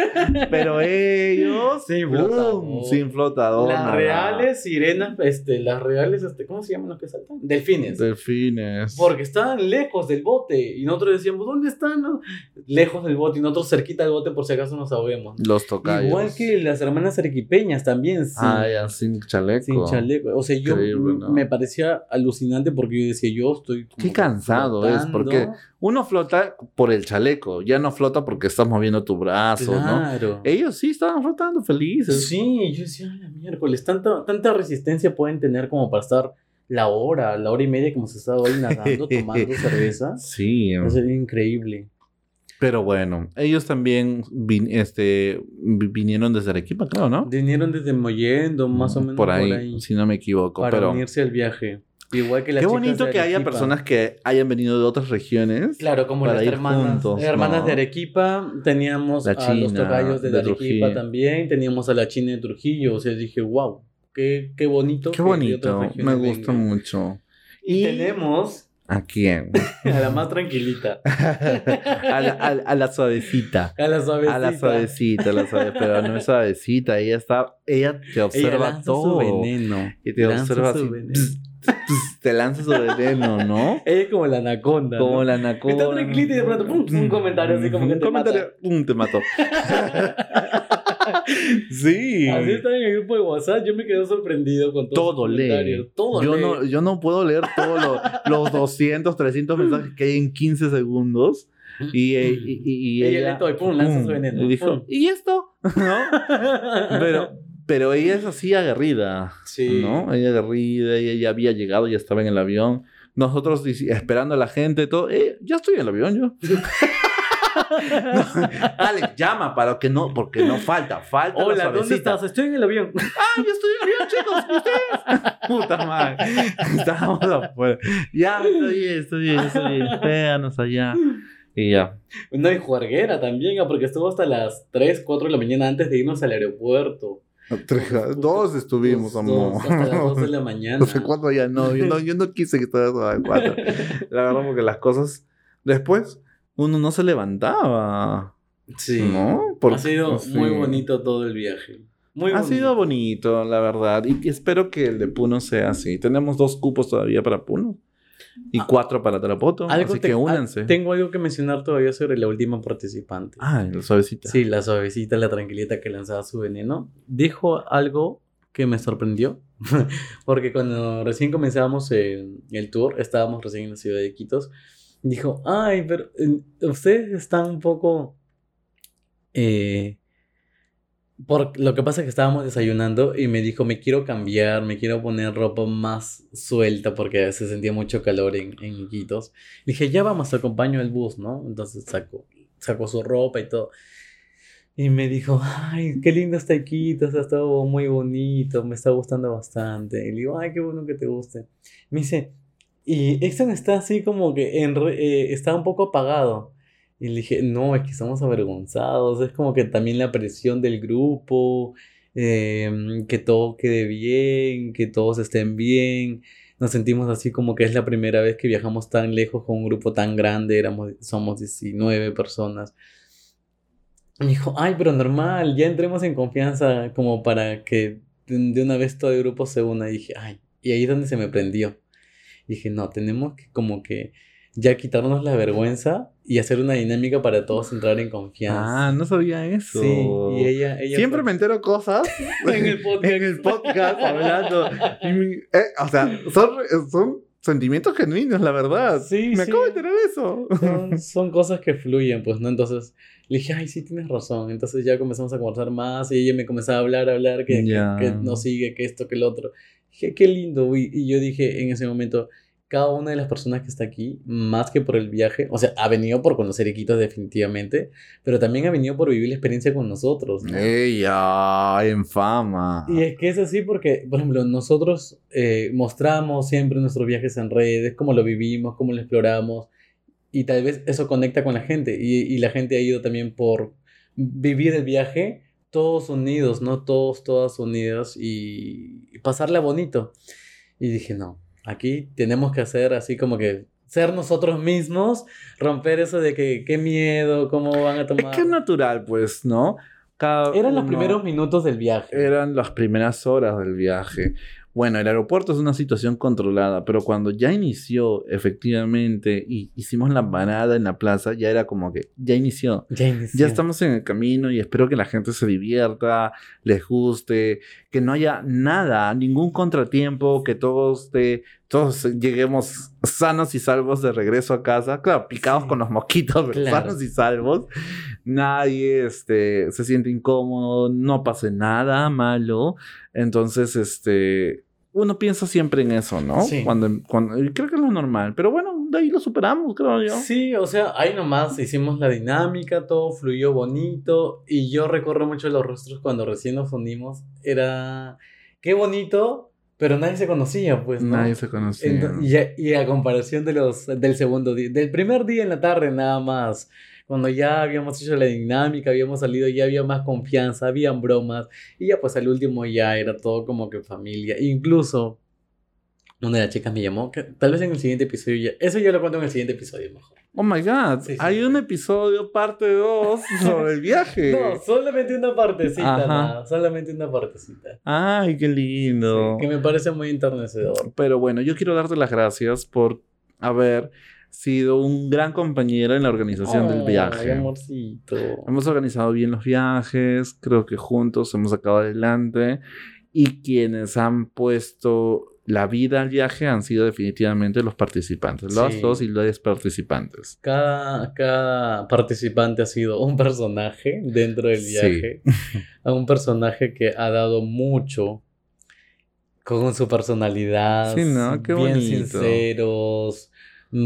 Pero ellos, (laughs) Sin ¡boom! flotador. sin flotador. Las nada. reales sirenas, este, las reales, este, ¿cómo se llaman los que saltan? Delfines. Delfines. Porque estaban lejos del bote y nosotros decíamos, ¿dónde están? no? Lejos del bote y nosotros cerquita del bote por si acaso nos ahoguemos. Los tocayos. Igual que las hermanas arequipeñas también, sin, Ah, ya, sin chaleco. sin chaleco. O sea, yo ¿no? me parecía alucinante porque yo decía, yo estoy... Qué cansado es, porque Uno flota por el chaleco, ya no flota porque estás moviendo tu brazo, ¿no? Claro. Ellos sí estaban flotando felices. Sí, yo decía, "Ay, miércoles, tanta, tanta resistencia pueden tener como para estar la hora, la hora y media como se estaba ahí nadando, (laughs) tomando cerveza. Sí. Eso sería increíble. Pero bueno, ellos también vin- este, vi- vinieron desde Arequipa, claro, ¿no? Vinieron desde Mollendo, más o menos por ahí, si no me equivoco. para pero unirse al viaje. Igual que las qué bonito de que haya personas que hayan venido de otras regiones. Claro, como para las ir hermanas, juntos, hermanas ¿no? de Arequipa, teníamos a los de, de Arequipa Trujillo. también, teníamos a la China de Trujillo, o sea, dije, wow, qué, qué bonito. Qué bonito, me gusta vengan". mucho. Y tenemos ¿A quién? (laughs) a la más tranquilita, (laughs) a, la, a- a la suavecita. a la suavecita. A la suavecita, a la suave, pero no es suavecita, ella está, ella te Ella observa lanza todo. su veneno. Y te lanza observa su así, veneno. pss, pss, te lanza su veneno, ¿no? (laughs) Ella es como la anaconda. Como ¿no? la anaconda. Está tranquilita y de pronto, pum, un comentario así como que Un te comentario, pum, te mató. Sí. Así está en el grupo de WhatsApp, yo me quedé sorprendido con Todo los lee. Todo yo, lee. no, yo no puedo leer todos (laughs) los, los 200, 300 mensajes que hay en 15 segundos. Y, eh, y, y- y Ella ella, todo y pum, lanza su veneno. Y dijo, Pum. ¿y esto? ¿No? (laughs) Pero, pero ella es así aguerrida. sí. ¿no? Ella aguerrida, ella ya había llegado, ya estaba en el avión. Nosotros esperando a la gente, todo. Eh, ya estoy en el avión yo. (laughs) (laughs) No, Alex, llama para que no, porque no falta, falta la Hola, ¿dónde estás? Estoy en el avión. Ah, yo estoy en el avión, chicos, ¿y ustedes. (laughs) Puta madre. Estábamos afuera. Ya, está bien, está bien, está bien. Véanos allá. Y ya. No, y juerguera también, ah, porque estuvo hasta las 3, 4 de la mañana antes de irnos al aeropuerto. Dos estuvimos, Dos, amor. dos, hasta las 2 de la (laughs) mañana. No sé cuándo ya no. Yo no, yo no quise que estuviera a las cuatro. La verdad, porque las cosas. Después, uno no se levantaba. Sí. ¿No? Porque- ha sido sí. muy bonito todo el viaje. Muy Ha bonito. sido bonito, la verdad. Y espero que el de Puno sea así. Tenemos dos cupos todavía para Puno. Y Ah. cuatro para Tarapoto. Algo así te- que ah, únanse. Tengo algo que mencionar todavía sobre la última participante. Ah, la suavecita. Sí, la suavecita, la tranquilita que lanzaba su veneno. Dijo algo que me sorprendió. (laughs) Porque cuando recién comenzábamos el, el tour, estábamos recién en la ciudad de Iquitos. Dijo, ay, pero eh, ustedes están un poco Eh, por, lo que pasa es que estábamos desayunando y me dijo, me quiero cambiar, me quiero poner ropa más suelta porque se sentía mucho calor en, en Iquitos. Dije, ya vamos, te acompaño al bus, ¿no? Entonces sacó, sacó su ropa y todo. Y me dijo, ay, qué lindo está Iquitos, ha estado muy bonito, me está gustando bastante. Y le digo, ay, qué bueno que te guste. Me dice, y Exxon está así como que en, re- eh, está un poco apagado. Y le dije, no, es que estamos avergonzados, es como que también la presión del grupo, em, que todo quede bien, que todos estén bien. Nos sentimos así como que es la primera vez que viajamos tan lejos con un grupo tan grande, éramos, somos 19 personas. Me dijo, ay, pero normal, ya entremos en confianza como para que de una vez todo el grupo se una. Y dije, ay, y ahí es donde se me prendió. Dije, no, tenemos que como que ya quitarnos la vergüenza y hacer una dinámica para todos entrar en confianza. Ah, no sabía eso. Sí, y ella, ella Siempre fue- me entero cosas (laughs) (laughs) En el podcast. en el podcast hablando. Mi- eh, o sea, son, son sentimientos genuinos, la verdad. Sí, me sí. acabo de enterar eso. son, (laughs) son cosas que fluyen, pues, ¿no? Entonces le dije, ay, sí, tienes razón. Entonces ya comenzamos a conversar más y ella me comenzaba a hablar, a hablar, que, que- Ya. que, no sigue, que esto, que el otro. Dije, qué lindo. Y, y yo dije en ese momento, cada una de las personas que está aquí, más que por el viaje, o sea, ha venido por conocer Iquitos definitivamente, pero también ha venido por vivir la experiencia con nosotros, ¿no? Ella, en fama. Y es que es así porque, por ejemplo, nosotros eh, mostramos siempre nuestros viajes en redes, cómo lo vivimos, cómo lo exploramos, y tal vez eso conecta con la gente, y, y la gente ha ido también por vivir el viaje todos unidos, ¿no? Todos, todas unidas, y, y pasarla bonito. Y dije, no, aquí tenemos que hacer así como que ser nosotros mismos, romper eso de que qué miedo, cómo van a Es tomar. que es natural, pues, ¿no? Cada Eran los uno- primeros minutos del viaje. Eran las primeras horas del viaje. Bueno, el aeropuerto es una situación controlada, pero cuando ya inició efectivamente y hicimos la parada en la plaza, ya era como que ya inició. Ya inició. Ya estamos en el camino y espero que la gente se divierta, les guste, que no haya nada, ningún contratiempo, que todos, de, todos lleguemos sanos y salvos de regreso a casa. Claro, picados Sí. con los mosquitos, pero Claro. sanos y salvos. Nadie este, se siente incómodo, no pase nada malo. Entonces, este, uno piensa siempre en eso, ¿no? Sí. Cuando, cuando, creo que es lo normal, pero bueno, de ahí lo superamos, creo yo. Sí, o sea, ahí nomás hicimos la dinámica, todo fluyó bonito y yo recuerdo mucho los rostros cuando recién nos unimos. Era, qué bonito, pero nadie se conocía, pues, ¿no? Nadie se conocía. Y, a- y a comparación de los, del segundo día, del primer día en la tarde nada más, cuando ya habíamos hecho la dinámica, habíamos salido, ya había más confianza, habían bromas, y ya pues al último ya era todo como que familia. Incluso una de las chicas me llamó, que tal vez en el siguiente episodio ya, eso ya lo cuento en el siguiente episodio mejor. Oh my god, Sí, sí. hay un episodio parte 2 sobre el viaje. (laughs) No, solamente una partecita, nada, solamente una partecita. Ay, qué lindo. Que me parece muy enternecedor. Pero bueno, yo quiero darte las gracias por haber sido un gran compañero en la organización del Ay, viaje. amorcito. Hemos organizado bien los viajes, creo que juntos hemos sacado adelante y quienes han puesto la vida al viaje han sido definitivamente los participantes, los Sí. dos y los participantes. Cada, cada participante ha sido un personaje dentro del viaje. (laughs) Un personaje que ha dado mucho con su personalidad. Sí, ¿no? Qué bien bonito. sinceros,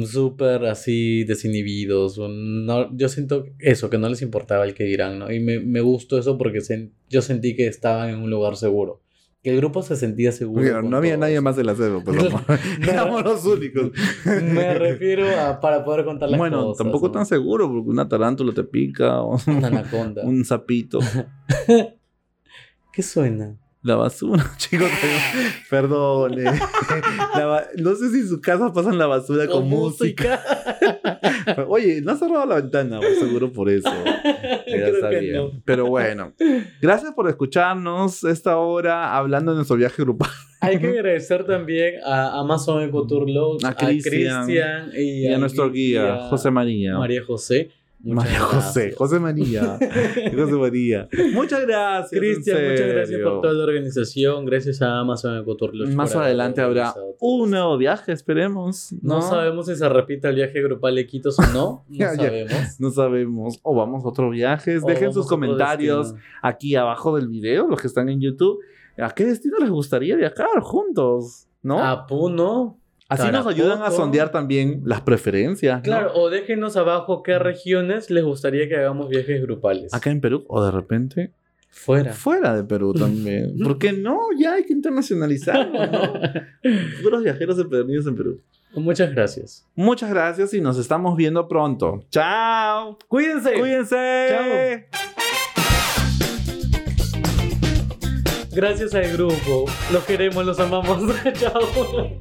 súper así desinhibidos. No, yo siento eso, que no les importaba el que dirán, ¿no? Y me, me gustó eso porque sen- yo sentí que estaban en un lugar seguro. Que el grupo se sentía seguro. Bueno, con no había todos. nadie más de la selva, pues (laughs) éramos los únicos. (laughs) Me refiero a para poder contar las bueno, cosas. tampoco ¿no? tan seguro porque una tarántula te pica o Una anaconda. (laughs) un sapito. ¿Qué suena? La basura, (laughs) chicos. (laughs) Perdone. (laughs) La ba- no sé si en su casa pasan la basura con, música. Oye, no has cerrado la ventana, pues, seguro por eso. Ya Creo está que bien. no. Pero bueno, gracias por escucharnos esta hora hablando de nuestro viaje grupal. Hay que agradecer también a Amazon Ecotour Logs, A a Cristian y, Y a nuestro guía, José María. María José Muchas María José, gracias. José María. (laughs) José María. Muchas gracias. Cristian, muchas gracias por toda la organización. Gracias a Amazon Ecotour Más adelante habrá un nuevo viaje, esperemos. No, No, sabemos si se repite el viaje grupal de Quitos o no. (laughs) No sabemos. No sabemos. O vamos a otro viaje. O Dejen sus comentarios aquí abajo del video, los que están en YouTube. ¿A qué destino les gustaría viajar juntos? ¿No? A Puno. Así nos ayudan a sondear también las preferencias. ¿no? Claro, o déjenos abajo qué regiones les gustaría que hagamos viajes grupales. Acá en Perú, o de repente Fuera. fuera de Perú también. (laughs) ¿Por qué no? Ya hay que internacionalizarnos, ¿no? (laughs) Puros viajeros empedernidos en Perú. Muchas gracias. Muchas gracias y nos estamos viendo pronto. ¡Chao! Cuídense. ¡Cuídense! Chao. Gracias al grupo. Los queremos, los amamos. (laughs) Chao.